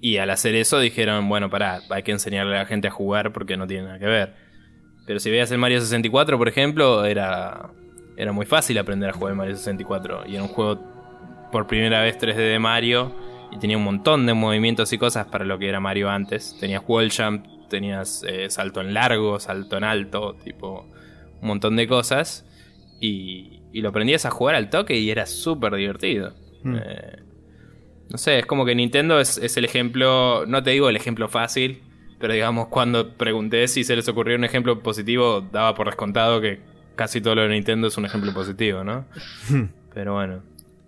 B: Y al hacer eso dijeron, bueno, pará, hay que enseñarle a la gente a jugar porque no tiene nada que ver. Pero si veías el Mario 64, por ejemplo, era, era muy fácil aprender a jugar el Mario 64. Y era un juego por primera vez 3D de Mario y tenía un montón de movimientos y cosas para lo que era Mario antes. Tenías wall jump, tenías eh, salto en largo, salto en alto, tipo un montón de cosas. Y, y lo aprendías a jugar al toque y era súper divertido.
C: Mm.
B: Eh, no sé, es como que Nintendo es, es el ejemplo, no te digo el ejemplo fácil, pero digamos, cuando pregunté si se les ocurrió un ejemplo positivo, daba por descontado que casi todo lo de Nintendo es un ejemplo positivo, ¿no? pero bueno.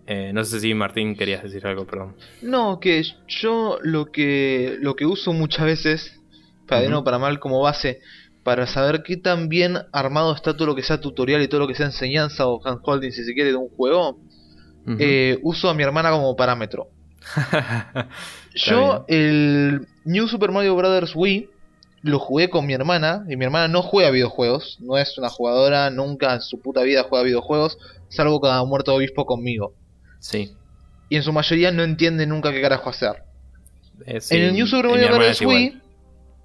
B: Eh, no sé si Martín querías decir algo, perdón.
A: No, que yo lo que lo que uso muchas veces, para bien
B: Ujú.
A: o para mal como base, para saber qué tan bien armado está todo lo que sea tutorial y todo lo que sea enseñanza o handholding si se quiere de un juego, eh, uso a mi hermana como parámetro. Yo el New Super Mario Bros. Wii lo jugué con mi hermana y mi hermana no juega videojuegos, no es una jugadora, nunca en su puta vida juega videojuegos, salvo cada muerto obispo conmigo.
B: sí.
A: Y en su mayoría no entiende nunca qué carajo hacer.
B: Eh, sí,
A: en el New Super Mario Bros. Wii,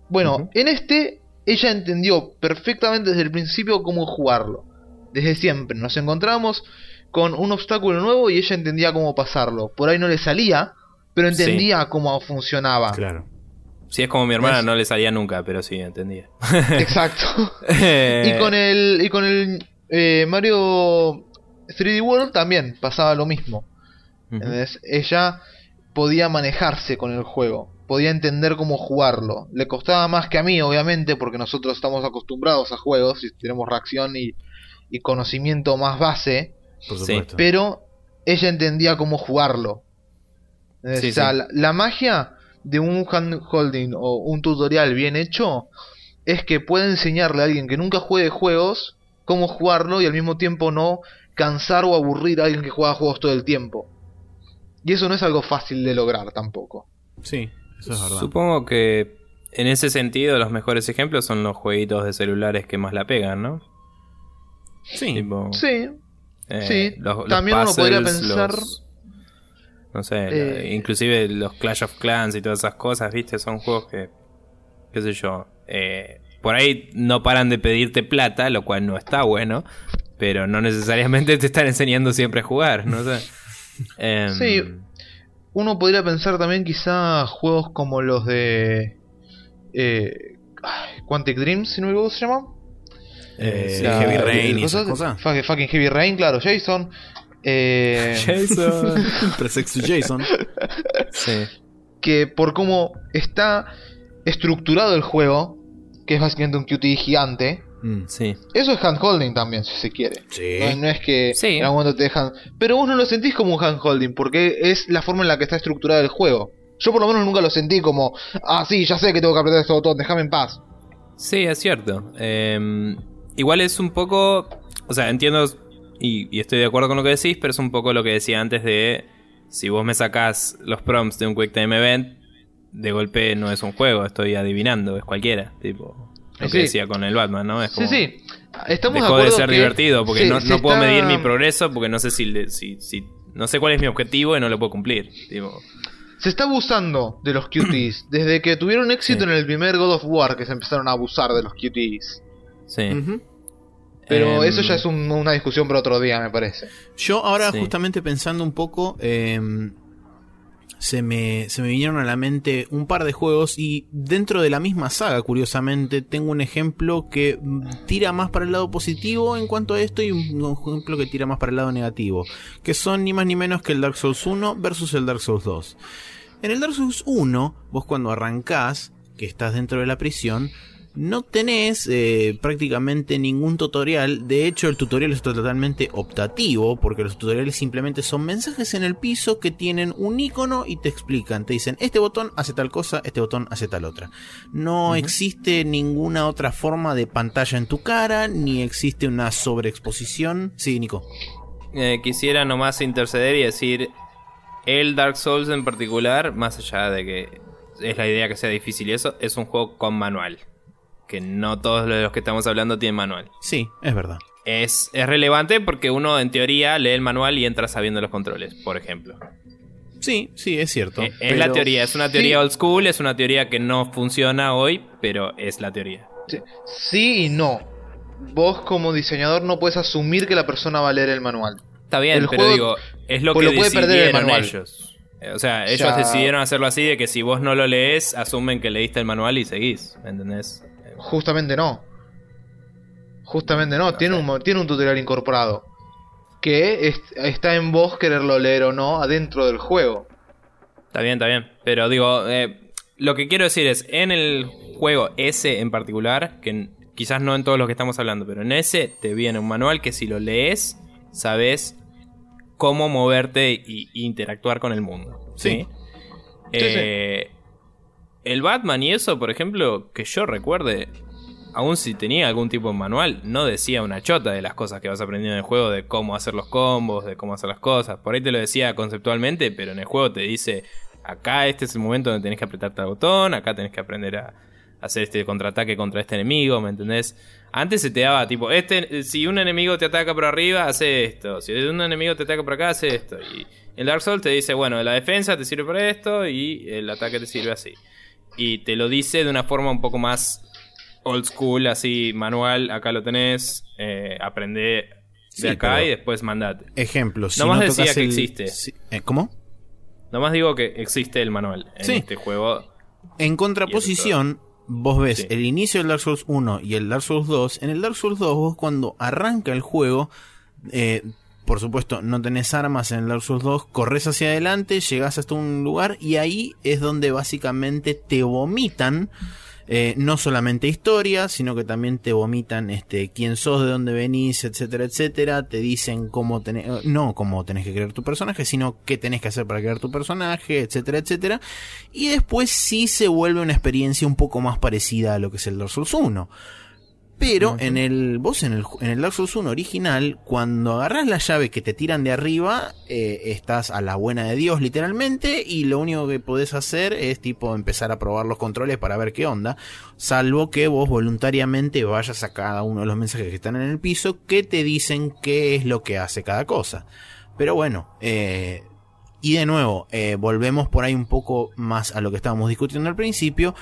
A: bueno, en este ella entendió perfectamente desde el principio cómo jugarlo. Desde siempre nos encontramos con un obstáculo nuevo y ella entendía cómo pasarlo. Por ahí no le salía, pero entendía cómo funcionaba.
C: Claro.
B: Si es como mi hermana,
A: Es-
B: no le salía nunca, pero sí, entendía.
A: Exacto. Y con el y con el eh, Mario 3D World también pasaba lo mismo. ¿entendés? Ella podía manejarse con el juego, podía entender cómo jugarlo. Le costaba más que a mí, obviamente, porque nosotros estamos acostumbrados a juegos y tenemos reacción y, y conocimiento más base,
C: Por supuesto.
A: pero ella entendía cómo jugarlo.
B: Sí,
A: o sea,
B: sí.
A: la, la magia de un handholding o un tutorial bien hecho es que puede enseñarle a alguien que nunca juegue juegos cómo jugarlo y al mismo tiempo no cansar o aburrir a alguien que juega juegos todo el tiempo. Y eso no es algo fácil de lograr tampoco.
C: Sí, eso es verdad.
B: Supongo que en ese sentido los mejores ejemplos son los jueguitos de celulares que más la pegan, ¿no?
C: Sí.
B: Tipo,
A: Sí,
B: eh,
A: sí.
B: los- los
A: También uno podría pensar-
B: los- no sé,
A: Eh,
B: inclusive los Clash of Clans y todas esas cosas, ¿viste? Son juegos que, qué sé yo, eh, por ahí no paran de pedirte plata, lo cual no está bueno, pero no necesariamente te están enseñando siempre a jugar, no sé. Em,
A: Sí. Uno podría pensar también quizá juegos como los de eh, Quantic Dream, si no me equivoco se llama.
C: Eh,
B: sí,
A: La-
C: Heavy Rain y esas
A: cosa-
C: cosas.
A: Fucking Heavy Rain, claro, Jason. Eh,
B: Jason.
C: Jason.
B: sí.
A: que por cómo está estructurado el juego, que es básicamente un QT gigante,
C: Mm.
B: Sí.
A: eso es handholding también, si se quiere.
C: Sí.
A: No, no es que
B: Sí.
A: en algún momento te dejan. Pero vos no lo sentís como un handholding, porque es la forma en la que está estructurado el juego. Yo por lo menos nunca lo sentí como, ah, sí, ya sé que tengo que apretar este botón, déjame en paz.
B: Sí, es cierto. Eh, igual es un poco. O sea, entiendo y, y estoy de acuerdo con lo que decís, pero es un poco lo que decía antes de. Si vos me sacás los prompts de un Quick Time Event, de golpe no es un juego, estoy adivinando, es cualquiera. Tipo, lo que
A: Sí.
B: decía con el Batman, ¿no? Es
A: Sí,
B: como,
A: sí. Estamos
B: Dejó
A: de
B: ser
A: que
B: divertido porque
A: se-
B: no, puedo
A: está-
B: medir mi progreso porque no sé si, le- si, si- no sé cuál es mi objetivo y no lo puedo cumplir. Tipo,
A: Se está abusando de los QTs. Desde que tuvieron éxito
B: Sí.
A: en el primer God of War, que se empezaron a abusar de los QTs.
B: sí.
C: Ujú.
A: Pero
B: Em,
A: eso ya es un- una discusión para otro día, me parece.
C: Yo ahora
B: Sí.
C: justamente pensando un poco, em, se, me, se me vinieron a la mente un par de juegos y dentro de la misma saga, curiosamente, tengo un ejemplo que tira más para el lado positivo en cuanto a esto y un ejemplo que tira más para el lado negativo, que son ni más ni menos que el Dark Souls 1 versus el Dark Souls 2. En el Dark Souls 1, vos cuando arrancás, que estás dentro de la prisión, no tenés eh, prácticamente ningún tutorial. De hecho, el tutorial es totalmente optativo, porque los tutoriales simplemente son mensajes en el piso que tienen un icono y te explican. Te dicen, este botón hace tal cosa, este botón hace tal otra. No existe ninguna otra forma de pantalla en tu cara, ni existe una sobreexposición. Sí, Nico.
B: Eh, quisiera nomás interceder y decir el Dark Souls en particular, más allá de que es la idea que sea difícil y eso, es un juego con manual. Que no todos los que estamos hablando tienen manual.
C: Sí, es verdad.
B: Es, es relevante porque uno en teoría lee el manual y entra sabiendo los controles, por ejemplo.
C: Sí, sí, es cierto.
B: Eh, es la teoría, es una teoría
A: sí.
B: old school, es una teoría que no funciona hoy, pero es la teoría.
A: Sí, sí y no. Vos como diseñador no puedes asumir que la persona va a leer el manual.
B: Está bien,
A: El
B: pero
A: juego-
B: digo, es lo
A: pues
B: que
A: lo puede perder el manual.
B: ellos. O sea, ellos
A: Ya.
B: decidieron hacerlo así de que si vos no lo lees, asumen que leíste el manual y seguís, ¿me entendés?
A: Justamente no. Justamente no, tiene,
B: sé.
A: un, tiene un tutorial incorporado. Que es- está en vos quererlo leer o no adentro del juego.
B: Está bien, está bien. Pero digo, eh, lo que quiero decir es, en el juego ese en particular, que quizás no en todos los que estamos hablando, pero en ese te viene un manual que si lo lees, sabes cómo moverte y, y interactuar con el mundo. ¿sí?
A: Sí.
B: Eh, El Batman y eso, por ejemplo, que yo recuerde, aun si tenía algún tipo de manual, no decía una chota de las cosas que vas aprendiendo en el juego, de cómo hacer los combos, de cómo hacer las cosas. Por ahí te lo decía conceptualmente, pero en el juego te dice, acá este es el momento donde tenés que apretar tal botón, acá tenés que aprender a hacer este contraataque contra este enemigo, ¿me entendés? Antes se te daba tipo, este, si un enemigo te ataca por arriba, hace esto. Si un enemigo te ataca por acá, hace esto. Y el Dark Souls te dice, bueno, la defensa te sirve para esto y el ataque te sirve así. Y te lo dice de una forma un poco más old school, así, manual, acá lo tenés, eh, aprende de
C: Sí,
B: acá y después mandate.
C: Ejemplo, si
B: Nomás
C: no
B: decía
C: tocas
B: que
C: el-
B: existe.
C: si- eh, ¿Cómo?
B: Nomás digo que existe el manual en
C: Sí.
B: este juego.
C: En contraposición, vos ves
B: Sí.
C: el inicio del Dark Souls 1 y el Dark Souls 2. En el Dark Souls 2, vos cuando arranca el juego, eh, por supuesto, no tenés armas en Dark Souls 2, corres hacia adelante, llegás hasta un lugar y ahí es donde básicamente te vomitan. eh, no solamente historia, sino que también te vomitan este quién sos, de dónde venís, etcétera, etcétera. Te dicen cómo tenés, eh, no cómo tenés que crear tu personaje, sino qué tenés que hacer para crear tu personaje, etcétera, etcétera. Y después sí se vuelve una experiencia un poco más parecida a lo que es el Dark Souls 1. Pero en el vos en el, en el Dark Souls 1 original, cuando agarras la llave que te tiran de arriba, eh, estás a la buena de Dios literalmente y lo único que podés hacer es tipo empezar a probar los controles para ver qué onda, salvo que vos voluntariamente vayas a cada uno de los mensajes que están en el piso que te dicen qué es lo que hace cada cosa. Pero bueno, eh, y de nuevo, eh, volvemos por ahí un poco más a lo que estábamos discutiendo al principio.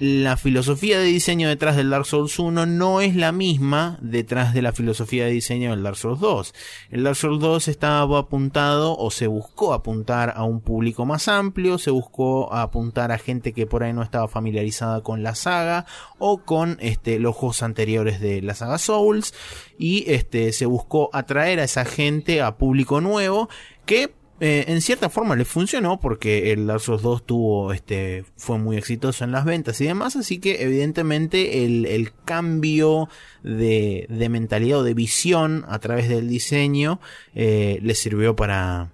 C: La filosofía de diseño detrás del Dark Souls 1 no es la misma detrás de la filosofía de diseño del Dark Souls 2. El Dark Souls 2 estaba apuntado o se buscó apuntar a un público más amplio, se buscó apuntar a gente que por ahí no estaba familiarizada con la saga o con este, los juegos anteriores de la saga Souls y este, se buscó atraer a esa gente a público nuevo que eh, en cierta forma le funcionó porque el Dark Souls 2 tuvo, este, fue muy exitoso en las ventas y demás, así que evidentemente el, el cambio de, de mentalidad o de visión a través del diseño eh, le sirvió para,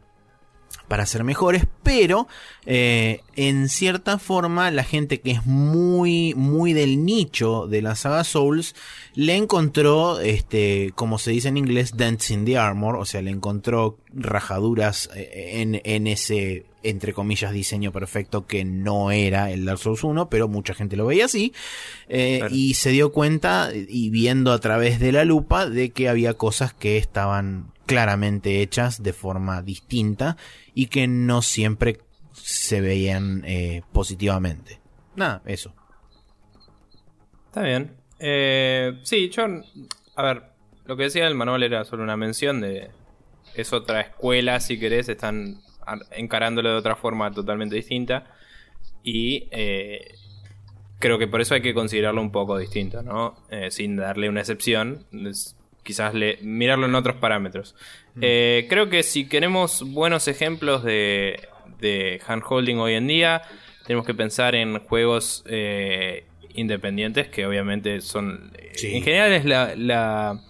C: para ser mejores, pero eh, en cierta forma la gente que es muy muy del nicho de la saga Souls le encontró este como se dice en inglés dents in the armor, o sea, le encontró rajaduras eh, en, en ese entre comillas diseño perfecto que no era el Dark Souls 1, pero mucha gente lo veía así eh,
B: Claro.
C: y se dio cuenta y viendo a través de la lupa de que había cosas que estaban claramente hechas de forma distinta y que no siempre se veían eh, positivamente. Nada, eso.
B: Está bien. Eh, sí, yo. A ver, lo que decía el manual era solo una mención de. Es otra escuela, si querés, están ar- encarándolo de otra forma totalmente distinta. Y. eh, creo que por eso hay que considerarlo un poco distinto, ¿no? Eh, sin darle una excepción. es- quizás le, mirarlo en otros parámetros. Eh, creo que si queremos buenos ejemplos de, de handholding hoy en día, tenemos que pensar en juegos eh, independientes que obviamente son...
C: Sí.
B: En general es la, la-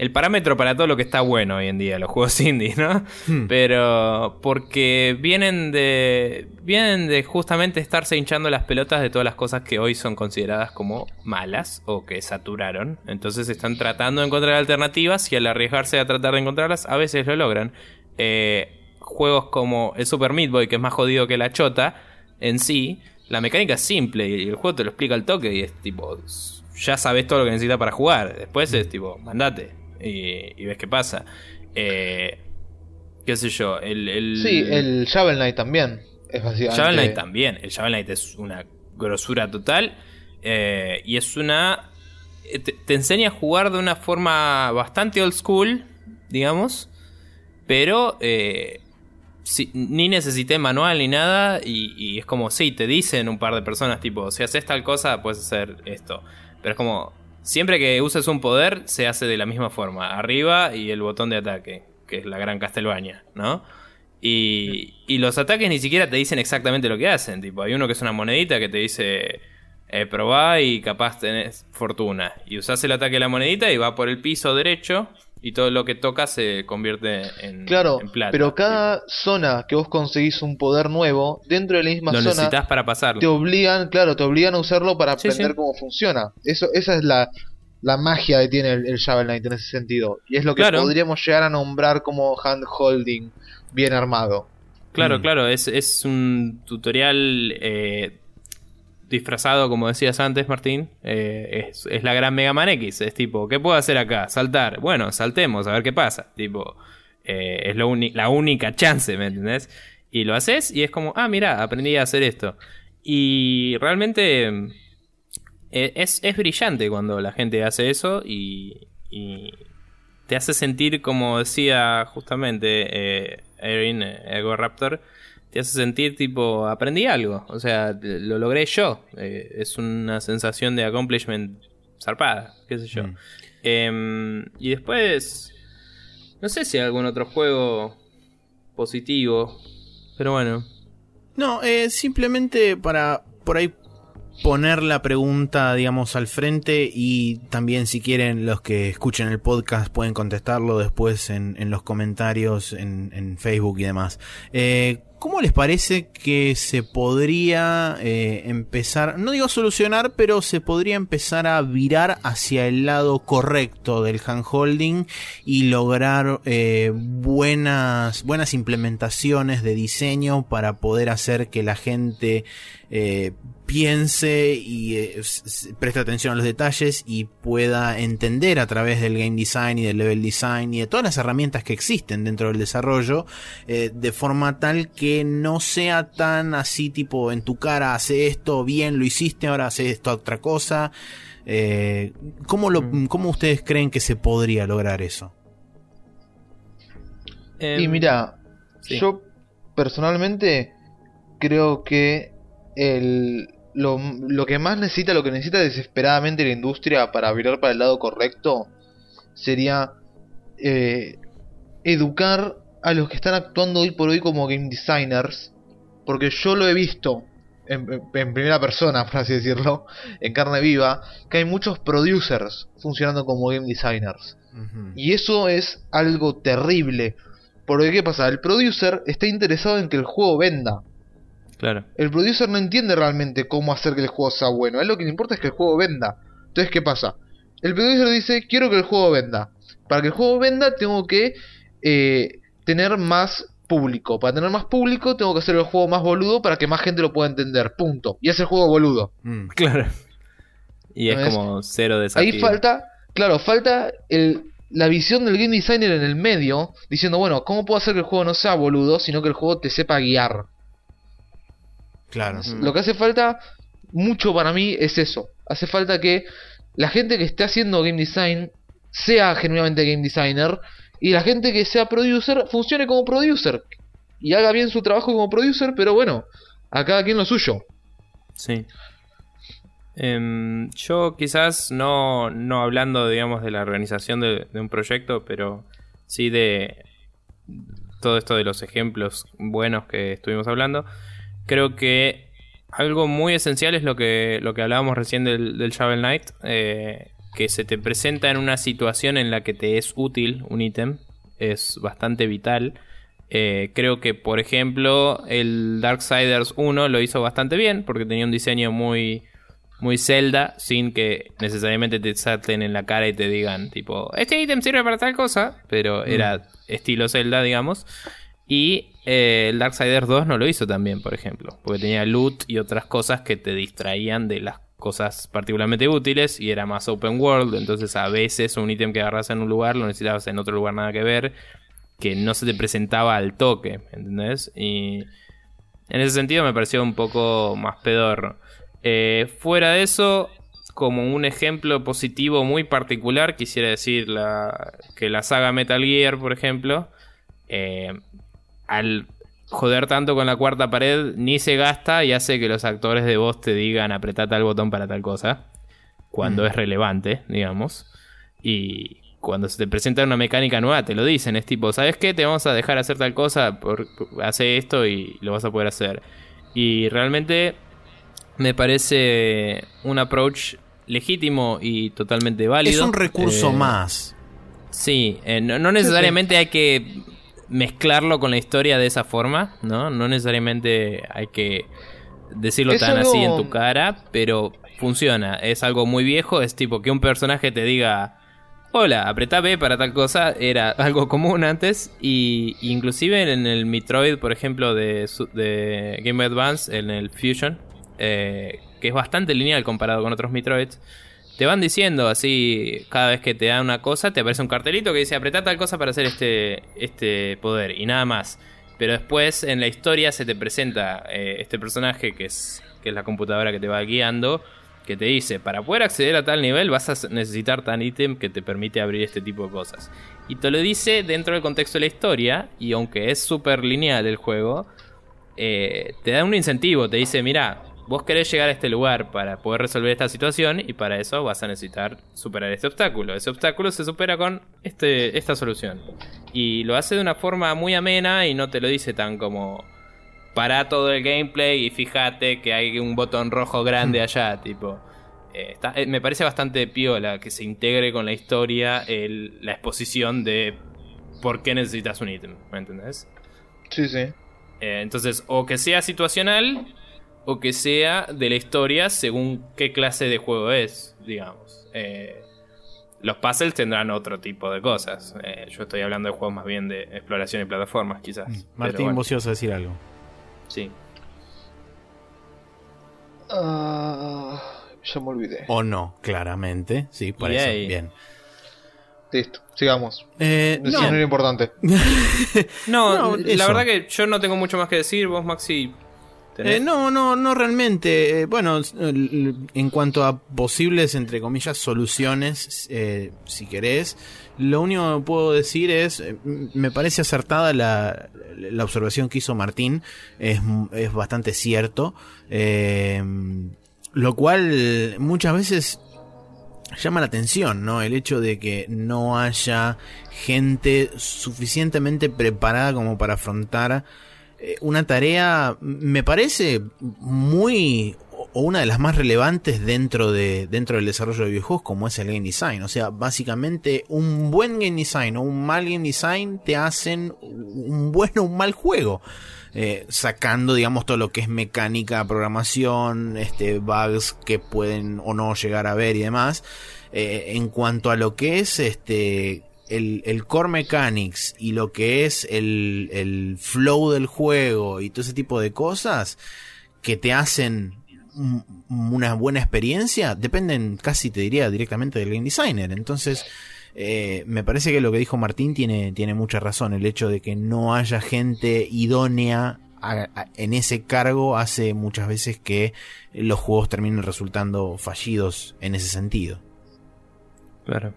B: el parámetro para todo lo que está bueno hoy en día, los juegos indie, ¿no?
C: Hmm.
B: Pero porque vienen de vienen de justamente estarse hinchando las pelotas de todas las cosas que hoy son consideradas como malas o que saturaron. Entonces están tratando de encontrar alternativas y al arriesgarse a tratar de encontrarlas a veces lo logran. Eh, juegos como el Super Meat Boy, que es más jodido que la chota, en sí, la mecánica es simple y el juego te lo explica al toque y es tipo, ya sabes todo lo que necesitas para jugar. Después es tipo, mandate y, y ves qué pasa. Eh, qué sé yo, el... el
A: Sí, el Shovel Knight también. Es básicamente.
B: Shovel Knight también. El Shovel Knight es una grosura total. eh, y es una. eh, Te, te enseña a jugar de una forma bastante old school, digamos. Pero eh, si- ni necesité manual ni nada y, y es como, sí, te dicen un par de personas tipo, si haces tal cosa puedes hacer esto. Pero es como, siempre que uses un poder se hace de la misma forma, arriba y el botón de ataque, que es la gran Castlevania, ¿no? Y, y los ataques ni siquiera te dicen exactamente lo que hacen, tipo, hay uno que es una monedita que te dice... Eh, probá y capaz tenés fortuna. Y usás el ataque de la monedita y va por el piso derecho y todo lo que toca se convierte en,
A: Claro,
B: en plata.
A: pero cada zona que vos conseguís un poder nuevo, dentro de la misma
B: Lo
A: zona
B: necesitas para pasarlo.
A: te obligan, claro, te obligan a usarlo para
B: Sí,
A: aprender
B: sí.
A: cómo funciona. Eso, esa es la, la magia que tiene el, el Shovel Knight en ese sentido. Y es lo que
B: Claro.
A: podríamos llegar a nombrar como hand holding bien armado.
B: Claro,
C: Mm.
B: claro, es, es un tutorial eh, disfrazado, como decías antes, Martín. Eh, es, la gran Mega Man X. Es tipo, ¿qué puedo hacer acá? Saltar. Bueno, saltemos, a ver qué pasa. Tipo, eh, es la única chance, ¿me entendés? Y lo haces y es como, ah, mira, aprendí a hacer esto. Y realmente eh, es, brillante cuando la gente hace eso y, y te hace sentir, como decía justamente Erin, Ego Raptor, te hace sentir tipo, aprendí algo, o sea, lo logré yo. Eh, es una sensación de accomplishment zarpada, qué sé yo.
C: Mm.
B: Em, y después, no sé si hay algún otro juego positivo, pero bueno.
C: No, eh, simplemente para por ahí poner la pregunta, digamos, al frente y también si quieren los que escuchen el podcast pueden contestarlo después en, en los comentarios en, en Facebook y demás. Eh, ¿Cómo les parece que se podría eh, empezar, no digo solucionar, pero se podría empezar a virar hacia el lado correcto del handholding y lograr eh, buenas, buenas implementaciones de diseño para poder hacer que la gente eh, piense y preste atención a los detalles y pueda entender a través del game design y del level design y de todas las herramientas que existen dentro del desarrollo de forma tal que no sea tan así tipo en tu cara hace esto bien lo hiciste ahora hace esto otra cosa eh, ¿cómo, lo,
B: Mm.
C: ¿Cómo ustedes creen que se podría lograr eso?
A: Y
B: Em,
A: mira,
B: sí.
A: yo personalmente creo que el, lo, lo que más necesita, lo que necesita desesperadamente la industria para virar para el lado correcto, sería eh, educar a los que están actuando hoy por hoy como game designers, porque yo lo he visto en, primera persona, por así decirlo, en carne viva, que hay muchos producers funcionando como game designers. Y eso es algo terrible. Porque ¿qué pasa? El producer está interesado en que el juego venda.
B: Claro.
A: El producer no entiende realmente cómo hacer que el juego sea bueno. A él lo que le importa es que el juego venda. Entonces, ¿qué pasa? El producer dice, quiero que el juego venda. Para que el juego venda tengo que eh, tener más público. Para tener más público tengo que hacer el juego más boludo para que más gente lo pueda entender. Punto. Y hace el juego boludo.
C: Mm.
B: Claro. Y es como cero desafío.
A: Ahí falta, claro, falta el, la visión del game designer en el medio, diciendo, bueno, ¿cómo puedo hacer que el juego no sea boludo, sino que el juego te sepa guiar?
C: Claro.
A: Lo que hace falta mucho para mí es eso. Hace falta que la gente que esté haciendo game design sea genuinamente game designer y la gente que sea producer funcione como producer y haga bien su trabajo como producer, pero bueno, a cada quien lo suyo.
B: Sí. Em, yo quizás no, no hablando, digamos, de la organización de, un proyecto, pero sí de todo esto de los ejemplos buenos que estuvimos hablando. Creo que algo muy esencial es lo que, lo que hablábamos recién del, del Shovel Knight, eh, que se te presenta en una situación en la que te es útil un ítem, es bastante vital. Eh, creo que, por ejemplo, el Darksiders 1 lo hizo bastante bien porque tenía un diseño muy, muy Zelda, sin que necesariamente te salten en la cara y te digan, tipo, este ítem sirve para tal cosa, pero era estilo Zelda, digamos. Y eh, el Darksiders 2 no lo hizo también, por ejemplo, porque tenía loot y otras cosas que te distraían de las cosas particularmente útiles y era más open world, entonces a veces un ítem que agarras en un lugar lo necesitabas en otro lugar nada que ver, que no se te presentaba al toque, ¿entendés? Y en ese sentido me pareció un poco más pedorro. Eh, fuera de eso, como un ejemplo positivo muy particular, quisiera decir la, que la saga Metal Gear, por ejemplo, eh, al joder tanto con la cuarta pared ni se gasta y hace que los actores de voz te digan apretá tal botón para tal cosa. Cuando
A: Mm.
B: es relevante, digamos. Y cuando se te presenta una mecánica nueva, te lo dicen. Es tipo, ¿sabes qué? Te vamos a dejar hacer tal cosa, por, por- hace esto y lo vas a poder hacer. Y realmente me parece un approach legítimo y totalmente válido.
C: Es un recurso
B: Eh,
C: más.
B: Sí, eh, no, no necesariamente hay que mezclarlo con la historia de esa forma, ¿no? No necesariamente hay que decirlo
A: Es
B: tan
A: algo-
B: así en tu cara, pero funciona. Es algo muy viejo, es tipo que un personaje te diga, hola, apretá B para tal cosa, era algo común antes, y inclusive en el Metroid, por ejemplo, de, de Game Advance, en el Fusion, eh, que es bastante lineal comparado con otros Metroids, te van diciendo así, cada vez que te dan una cosa, te aparece un cartelito que dice apretá tal cosa para hacer este, este poder y nada más. Pero después en la historia se te presenta eh, este personaje que es, que es la computadora que te va guiando, que te dice, para poder acceder a tal nivel vas a necesitar tal ítem que te permite abrir este tipo de cosas. Y te lo dice dentro del contexto de la historia, y aunque es súper lineal el juego, eh, te da un incentivo, te dice, mira, vos querés llegar a este lugar para poder resolver esta situación y para eso vas a necesitar superar este obstáculo. Ese obstáculo se supera con este, esta solución. Y lo hace de una forma muy amena y no te lo dice tan como para todo el gameplay y fíjate que hay un botón rojo grande allá, tipo. eh, está- eh, me parece bastante piola que se integre con la historia el- la exposición de por qué necesitas un ítem, ¿me entendés?
A: Sí, sí.
B: Eh, entonces, o que sea situacional, o que sea de la historia según qué clase de juego es, digamos. Eh, los puzzles tendrán otro tipo de cosas. Eh, yo estoy hablando de juegos más bien de exploración y plataformas, quizás. Pero
C: Martín,
B: bueno,
C: vos ibas a decir algo.
B: sí.
A: Ah, ya me olvidé.
C: O no, claramente. Sí, por eso. Bien.
A: Listo, sigamos.
C: Eh,
A: Eso
C: no.
A: no era importante.
B: No,
C: No,
B: la
C: eso.
B: verdad que yo no tengo mucho más que decir. Vos, Maxi?
C: Eh, no, no, no realmente. Eh, bueno, en cuanto a posibles, entre comillas, soluciones, eh, si querés, lo único que puedo decir es, eh, me parece acertada la, la observación que hizo Martín, es, es bastante cierto, eh, lo cual muchas veces llama la atención, ¿no? El hecho de que no haya gente suficientemente preparada como para afrontar una tarea, me parece muy o una de las más relevantes dentro de dentro del desarrollo de videojuegos como es el game design, o sea, básicamente un buen game design o un mal game design te hacen un buen o un mal juego. Eh, sacando digamos todo lo que es mecánica, programación, este bugs que pueden o no llegar a ver y demás. Eh, en cuanto a lo que es este el, el core mechanics y lo que es el, el flow del juego y todo ese tipo de cosas que te hacen un- una buena experiencia dependen casi te diría directamente del game designer. Entonces eh, me parece que lo que dijo Martín tiene, tiene mucha razón. El hecho de que no haya gente idónea en ese cargo hace muchas veces que los juegos terminen resultando fallidos en ese sentido.
B: Claro.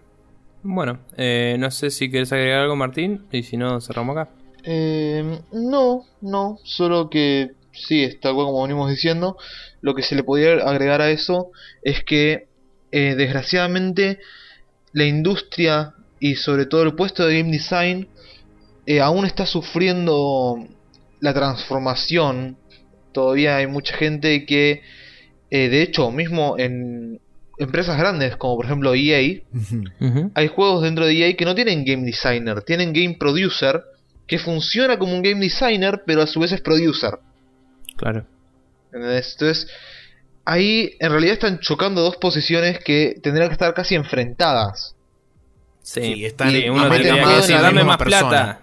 B: Bueno, eh, no sé si quieres agregar algo, Martín, y si no, cerramos acá.
A: Eh, no, no, solo que sí, está como venimos diciendo. Lo que se le podría agregar a eso es que, eh, desgraciadamente, la industria y sobre todo el puesto de game design eh, aún está sufriendo la transformación. Todavía hay mucha gente que, eh, de hecho, mismo en empresas grandes como por ejemplo EA, hay juegos dentro de EA que no tienen game designer, tienen game producer que funciona como un game designer, pero a su vez es producer.
B: Claro.
A: ¿entendés? Entonces, ahí en realidad están chocando dos posiciones que tendrían que estar casi enfrentadas.
B: Sí,
C: Sí, están
B: Sí, uno tendría que
A: en la
B: decir, dame
C: misma
B: más
C: persona".
B: plata.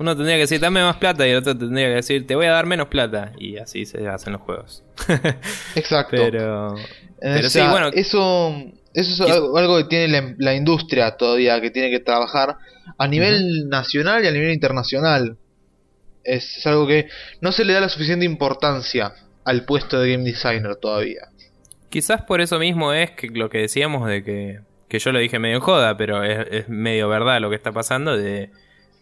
B: Uno tendría que decir, dame más plata, y el otro tendría que decir, te voy a dar menos plata. Y así se hacen los juegos.
A: Exacto.
B: Pero.
A: Eh,
B: pero
A: o sea,
B: sí, bueno.
A: Eso, eso es algo, algo que tiene la, la industria todavía, que tiene que trabajar a nivel nacional y a nivel internacional. Es, es algo que no se le da la suficiente importancia al puesto de game designer todavía.
B: Quizás por eso mismo es que lo que decíamos de que. Que yo lo dije medio joda, pero es, es medio verdad lo que está pasando. De,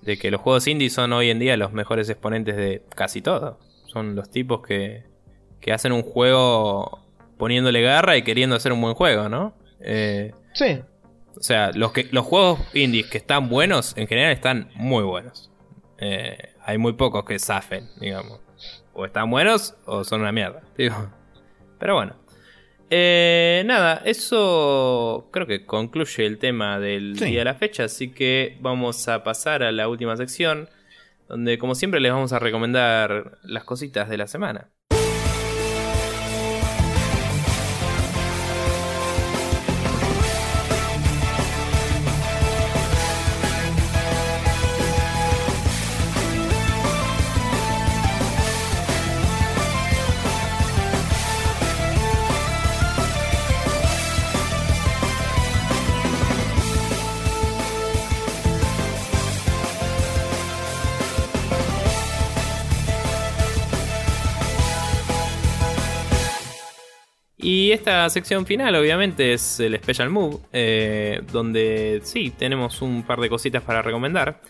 B: de que los juegos indie son hoy en día los mejores exponentes de casi todo. Son los tipos que, que hacen un juego poniéndole garra y queriendo hacer un buen juego, ¿no? Eh,
A: Sí,
B: o sea, los, que, los juegos indies que están buenos, en general están muy buenos. Eh, hay muy pocos que zafen, digamos. O están buenos o son una mierda. Digo. Pero bueno. Eh, nada, eso creo que concluye el tema del
C: Sí.
B: día de la fecha. Así que vamos a pasar a la última sección. Donde, como siempre, les vamos a recomendar las cositas de la semana. Y esta sección final, obviamente, es el Special Move, eh, donde sí, tenemos un par de cositas para recomendar.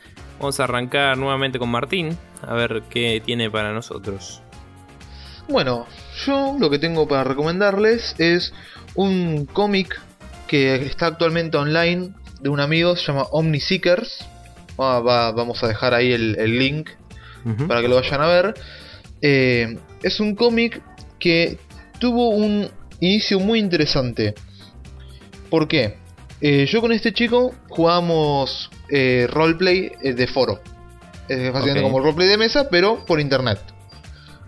B: Vamos a arrancar nuevamente con Martín, a ver qué tiene para nosotros.
A: Bueno, yo lo que tengo para recomendarles es un cómic que está actualmente online de un amigo, se llama Omniseekers. Va- va- vamos a dejar ahí el, el link para que lo vayan a ver. Eh, es un cómic que tuvo un inicio muy interesante. ¿Por qué? Eh, yo con este chico jugamos eh, roleplay eh, de foro. Es básicamente
B: Ok.
A: como roleplay de mesa, pero por internet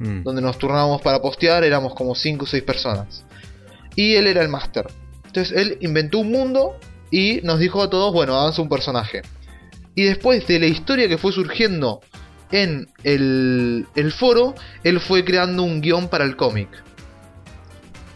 C: Mm.
A: donde nos turnábamos para postear, éramos como 5 o 6 personas. Y él era el máster. Entonces él inventó un mundo y nos dijo a todos, bueno, avanza un personaje. Y después de la historia que fue surgiendo en el, el foro, él fue creando un guion para el cómic.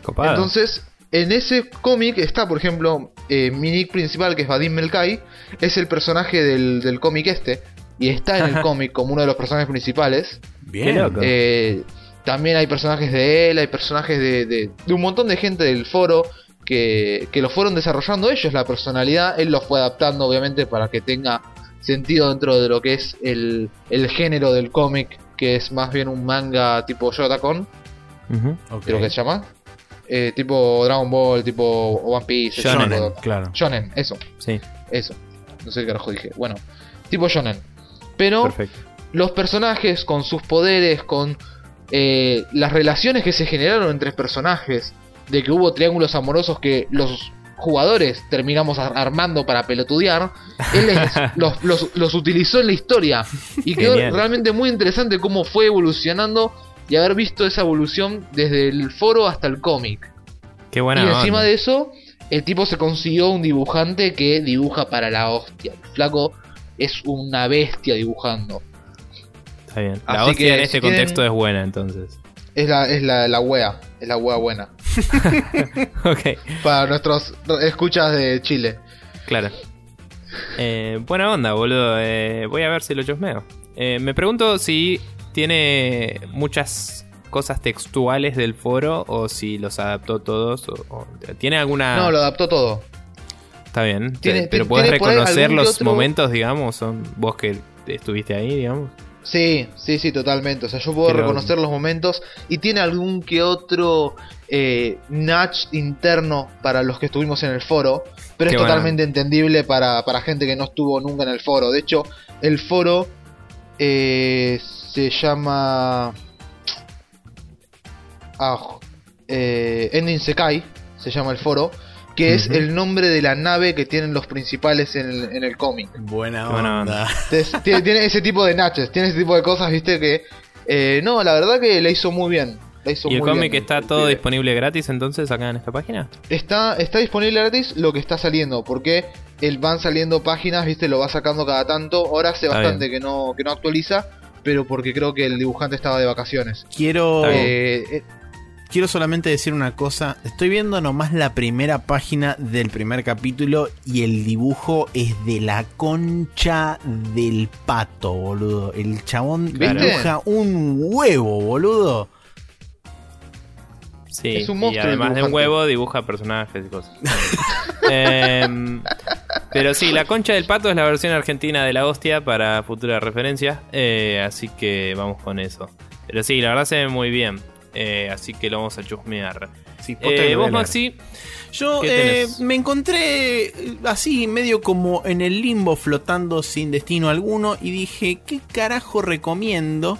B: Copado.
A: Entonces, en ese cómic está, por ejemplo, eh, mi nick principal, que es Vadim Melkai, es el personaje del, del cómic este. Y está en el cómic como uno de los personajes principales.
C: Bien.
B: Loco.
A: Eh, también hay personajes de él, hay personajes de, de- de un montón de gente del foro que, que lo fueron desarrollando ellos, la personalidad. Él lo fue adaptando, obviamente, para que tenga sentido dentro de lo que es el, el género del cómic, que es más bien un manga tipo Shotacon,
B: Ujú.
C: Ok.
A: creo que se llama. Eh, tipo Dragon Ball, tipo One Piece, ese
B: Shonen,
A: tipo de-
C: claro.
A: Shonen, eso,
B: Sí,
A: eso. No sé qué carajo dije. Bueno, tipo Shonen. Pero
B: perfecto.
A: los personajes con sus poderes, con eh, las relaciones que se generaron entre personajes, de que hubo triángulos amorosos que los jugadores terminamos ar- armando para pelotudear, él les- los, los- los utilizó en la historia y quedó
B: Genial.
A: realmente muy interesante cómo fue evolucionando y haber visto esa evolución desde el foro hasta el cómic.
B: Qué buena
A: y encima
B: onda.
A: de eso, el tipo se consiguió un dibujante que dibuja para la hostia. El flaco es una bestia dibujando.
B: Está bien. La
A: Así
B: hostia
A: que
B: en este
A: si
B: contexto es buena, entonces.
A: Es la, es la, la wea, es la wea buena.
B: ok,
A: Para nuestros escuchas de Chile.
B: claro. Eh, buena onda, boludo. Eh, voy a ver si lo chusmeo. Eh, me pregunto si tiene muchas cosas textuales del foro o si los adaptó todos. O, o- ¿Tiene alguna.?
A: No, lo adaptó todo.
B: Está bien. Pero puedes reconocer los
A: otro-
B: momentos, digamos. Son vos que estuviste ahí, digamos.
A: Sí, sí, sí, totalmente. O sea, yo puedo reconocer los momentos y tiene algún que otro eh, nudge interno para los que estuvimos en el foro, pero
B: Qué
A: es totalmente entendible para, para gente que no estuvo nunca en el foro. De hecho, el foro eh, se llama... Ah, eh, Ending Sekai, se llama el foro, que es el nombre de la nave que tienen los principales en el, en el cómic.
C: Buena onda.
A: Entonces, tiene, tiene ese tipo de natches, tiene ese tipo de cosas, viste, que... eh, no, la verdad que la hizo muy bien. La hizo
B: ¿Y el cómic está todo disponible gratis entonces acá en esta página?
A: Está, está disponible gratis lo que está saliendo, porque el van saliendo páginas, viste, lo va sacando cada tanto. Ahora hace
B: Está
A: bastante que no, que no actualiza, pero porque creo que el dibujante estaba de vacaciones.
C: Quiero.
A: Eh, eh,
C: quiero solamente decir una cosa. Estoy viendo nomás la primera página del primer capítulo y el dibujo es de la concha del pato, boludo. El chabón
A: ¿Viste?
C: dibuja un huevo, boludo.
B: Sí,
A: Es un
B: y
A: monstruo
B: además de un huevo dibuja personajes y cosas. Em, Pero sí, la concha del pato es la versión argentina de la hostia para futura referencia. eh, así que vamos con eso. Pero sí, la verdad se ve muy bien. eh, así que lo vamos a chusmear.
C: Sí,
B: Eh, vos. Maxi,
C: Yo
B: ¿Qué
C: eh, me encontré así, medio como en el limbo, flotando sin destino alguno, y dije, ¿qué carajo recomiendo?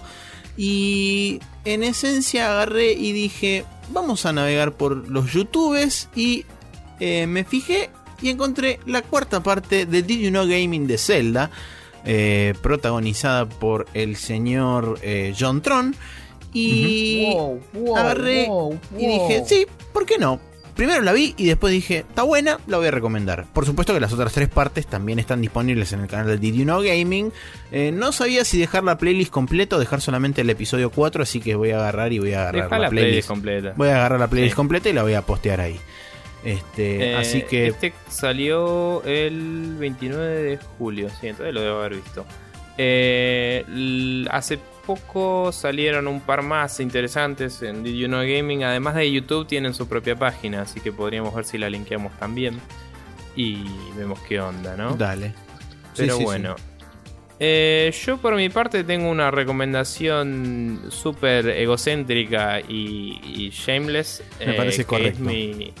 C: Y en esencia agarré y dije, vamos a navegar por los youtubes, y eh, me fijé y encontré la cuarta parte de Did You Know Gaming de Zelda, eh, protagonizada por el señor eh, John Tron. Y
A: Wow, wow,
C: agarré
A: wow,
C: y dije, sí, ¿por qué no? Primero la vi y después dije, está buena, la voy a recomendar. Por supuesto que las otras tres partes también están disponibles en el canal de Did You Know Gaming. Eh, no sabía si dejar la playlist completa o dejar solamente el episodio 4, así que voy a agarrar y voy a agarrar
B: deja
C: la,
B: la
C: playlist.
B: playlist completa.
C: Voy a agarrar la playlist
B: Sí.
C: completa y la voy a postear ahí. Este,
B: Eh,
C: así que
B: Este salió el 29 de julio, sí, entonces lo debo haber visto. Eh, hace poco salieron un par más interesantes en Did You Know Gaming. Además de YouTube, tienen su propia página, así que podríamos ver si la linkeamos también. Y vemos qué onda, ¿no?
C: dale.
B: Pero
C: sí, sí.
B: bueno. Eh, yo por mi parte tengo una recomendación súper egocéntrica y, y shameless.
C: Me
B: eh,
C: parece
B: que
C: correcto.
B: Es mi,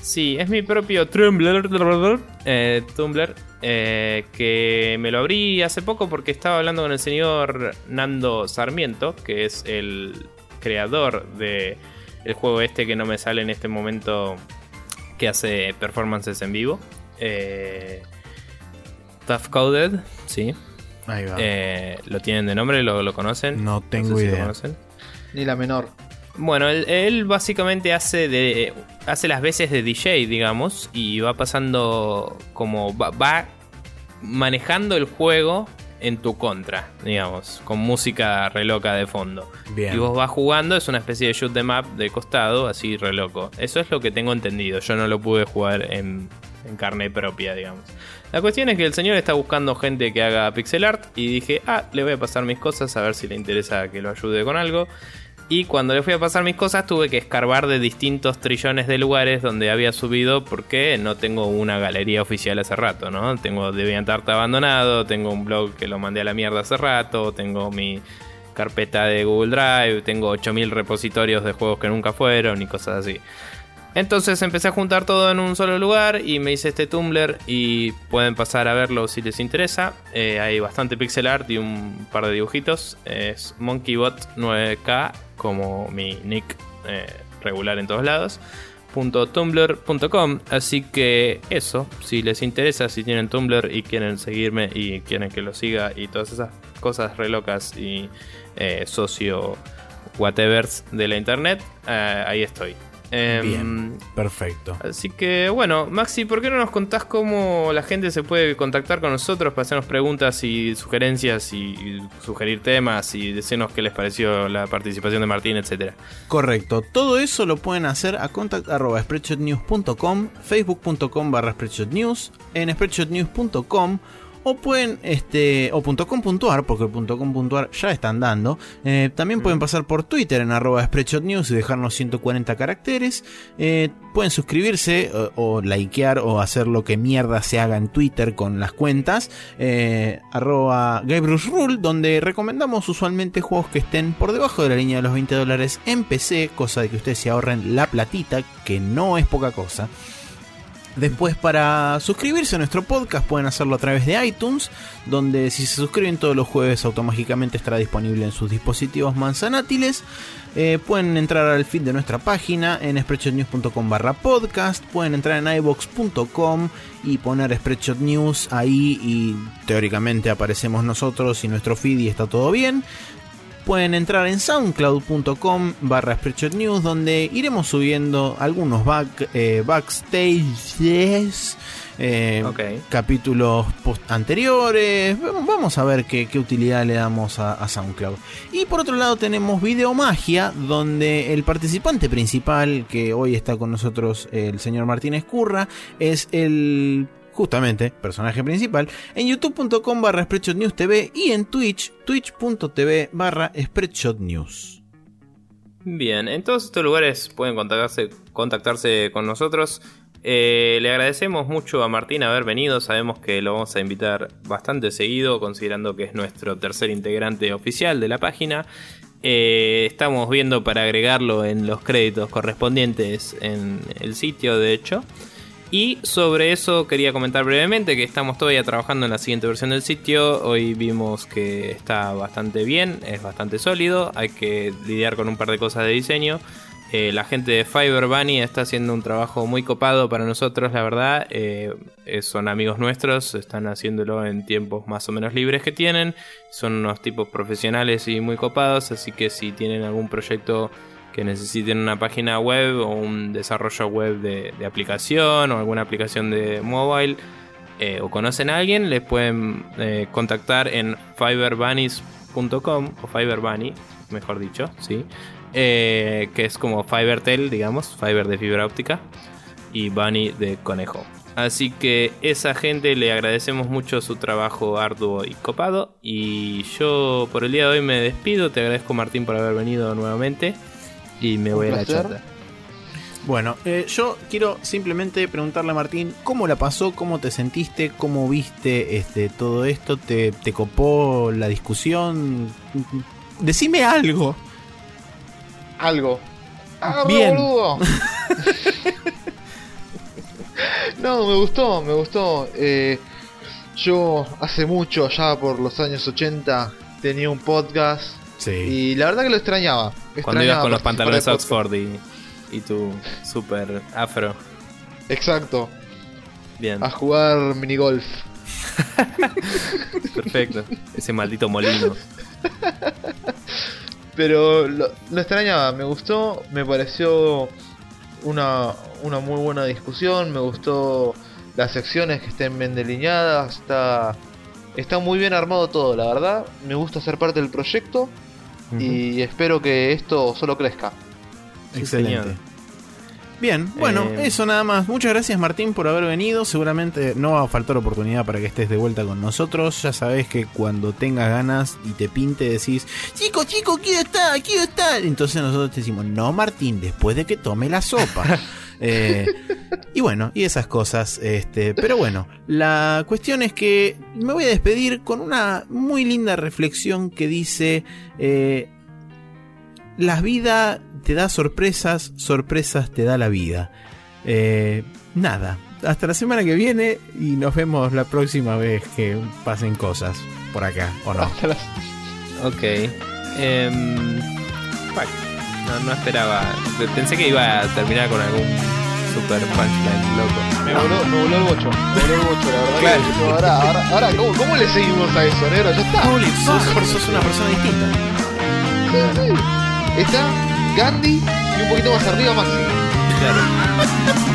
B: sí, es mi propio Tumblr, eh, Tumblr eh, que me lo abrí hace poco porque estaba hablando con el señor Nando Sarmiento, que es el creador de el juego este que no me sale en este momento que hace performances en vivo. Eh, Tough Coded, sí.
C: Ahí va.
B: Eh, ¿Lo tienen de nombre? ¿Lo, lo conocen?
C: no tengo
B: sé si lo
C: idea.
B: conocen.
A: Ni la menor.
B: Bueno, él, él básicamente hace de hace las veces de DJ, digamos, y va pasando como va, va manejando el juego en tu contra, digamos, con música re loca de fondo.
C: Bien.
B: Y vos vas jugando, es una especie de shoot them up de costado, así re loco. Eso es lo que tengo entendido. Yo no lo pude jugar en, en carne propia, digamos. La cuestión es que el señor está buscando gente que haga pixel art y dije, ah, le voy a pasar mis cosas a ver si le interesa que lo ayude con algo. Y cuando le fui a pasar mis cosas tuve que escarbar de distintos trillones de lugares donde había subido porque no tengo una galería oficial hace rato, ¿no? Tengo DeviantArt abandonado, tengo un blog que lo mandé a la mierda hace rato, tengo mi carpeta de Google Drive, tengo 8000 repositorios de juegos que nunca fueron y cosas así. Entonces empecé a juntar todo en un solo lugar y me hice este Tumblr y pueden pasar a verlo si les interesa. Eh, hay bastante pixel art y un par de dibujitos. Es monkeybot9k como mi nick eh, regular en todos lados. .tumblr.com así que eso si les interesa si tienen Tumblr y quieren seguirme y quieren que lo siga y todas esas cosas re locas y eh, socio whatevers de la internet eh, ahí estoy Em,
C: Bien. Perfecto.
B: Así que bueno, Maxi, ¿por qué no nos contás cómo la gente se puede contactar con nosotros para hacernos preguntas y sugerencias y, y sugerir temas y decirnos qué les pareció la participación de Martín, etcétera?
C: Correcto, todo eso lo pueden hacer a contact.spreadshotnews.com, facebook.com barra spreadshotnews, en spreadshotnews.com o pueden, este, o .com.ar, porque .com.ar ya están dando. Eh, también pueden pasar por Twitter en arroba spreadshotnews y dejarnos 140 caracteres. Eh, pueden suscribirse o, o likear o hacer lo que mierda se haga en Twitter con las cuentas. Eh, arroba Rule, donde recomendamos usualmente juegos que estén por debajo de la línea de los 20 dólares en PC, cosa de que ustedes se ahorren la platita, que no es poca cosa. Después para suscribirse a nuestro podcast pueden hacerlo a través de iTunes, donde si se suscriben todos los jueves automáticamente estará disponible en sus dispositivos manzanátiles. Eh, pueden entrar al feed de nuestra página en spreadshotnews.com barra podcast. Pueden entrar en ibox.com y poner Spreadshot News ahí y teóricamente aparecemos nosotros y nuestro feed y está todo bien pueden entrar en soundcloud.com barra News donde iremos subiendo algunos back, eh, backstages, eh, capítulos post- anteriores. Vamos- Vamos a ver qué, qué utilidad le damos a, a SoundCloud. Y por otro lado tenemos Videomagia, donde el participante principal, que hoy está con nosotros el señor Martínez Curra, es el justamente, personaje principal, en youtube.com barra TV y en Twitch, twitch.tv barra.
B: Bien, en todos estos lugares pueden contactarse, contactarse con nosotros Eh, le agradecemos mucho a Martín haber venido. Sabemos que lo vamos a invitar bastante seguido, considerando que es nuestro tercer integrante oficial de la página. Eh, estamos viendo para agregarlo en los créditos correspondientes en el sitio, de hecho. Y sobre eso quería comentar brevemente que estamos todavía trabajando en la siguiente versión del sitio. Hoy vimos que está bastante bien, es bastante sólido. Hay que lidiar con un par de cosas de diseño. Eh, la gente de Fiber Bunny está haciendo un trabajo muy copado para nosotros, la verdad. Eh, son amigos nuestros, están haciéndolo en tiempos más o menos libres que tienen. Son unos tipos profesionales y muy copados, así que si tienen algún proyecto que necesiten una página web o un desarrollo web de, aplicación o alguna aplicación de mobile o conocen a alguien, les pueden contactar en fiberbunnies.com o fiberbunny, mejor dicho, sí. Eh, que es como FiberTel, digamos, Fiber de fibra óptica y Bunny de conejo. Así que esa gente le agradecemos mucho su trabajo arduo y copado. Y yo por el día de hoy me despido. Te agradezco Martín por haber venido nuevamente. Y me voy a la chata.
C: Bueno, eh, yo quiero simplemente preguntarle a Martín cómo la pasó, cómo te sentiste, cómo viste este, todo esto, ¿Te, te copó la discusión. Decime algo
A: algo.
C: Bien.
A: no, me gustó, me gustó. Eh, yo hace mucho, ya por los años 80, tenía un podcast.
C: Sí.
A: Y la verdad que lo extrañaba.
B: Cuando ibas con los pantalones Oxford y, y tu super afro.
A: Exacto.
B: Bien.
A: A jugar minigolf.
B: Perfecto. Ese maldito molino.
A: Pero lo, extrañaba, me gustó, me pareció una, una muy buena discusión, me gustó las secciones que estén bien delineadas, está, está muy bien armado todo, la verdad, me gusta ser parte del proyecto y espero que esto solo crezca.
C: Excelente. Bien, bueno, eh, eso nada más. Muchas gracias Martín por haber venido. Seguramente no va a faltar oportunidad para que estés de vuelta con nosotros. Ya sabes que cuando tengas ganas y te pinte decís, chico, chico, quiero estar, quiero estar. Entonces nosotros te decimos, no Martín, después de que tome la sopa. Eh, y bueno, y esas cosas. Este, pero bueno, la cuestión es que me voy a despedir con una muy linda reflexión que dice... Eh, la vida te da sorpresas, sorpresas te da la vida. Eh, nada, hasta la semana que viene y nos vemos la próxima vez que pasen cosas por acá, ¿o no?
B: Ok. Em, no, esperaba. Pensé que iba a terminar con algún super punchline loco.
A: Me voló, me voló el bocho. Me voló el bocho, la verdad. ahora, ahora, ahora ¿cómo, le seguimos a eso, negro? Ya está.
C: sos, sos una persona distinta.
A: Sí, sí está Gandhi y un poquito más arriba Maxi.
B: Claro.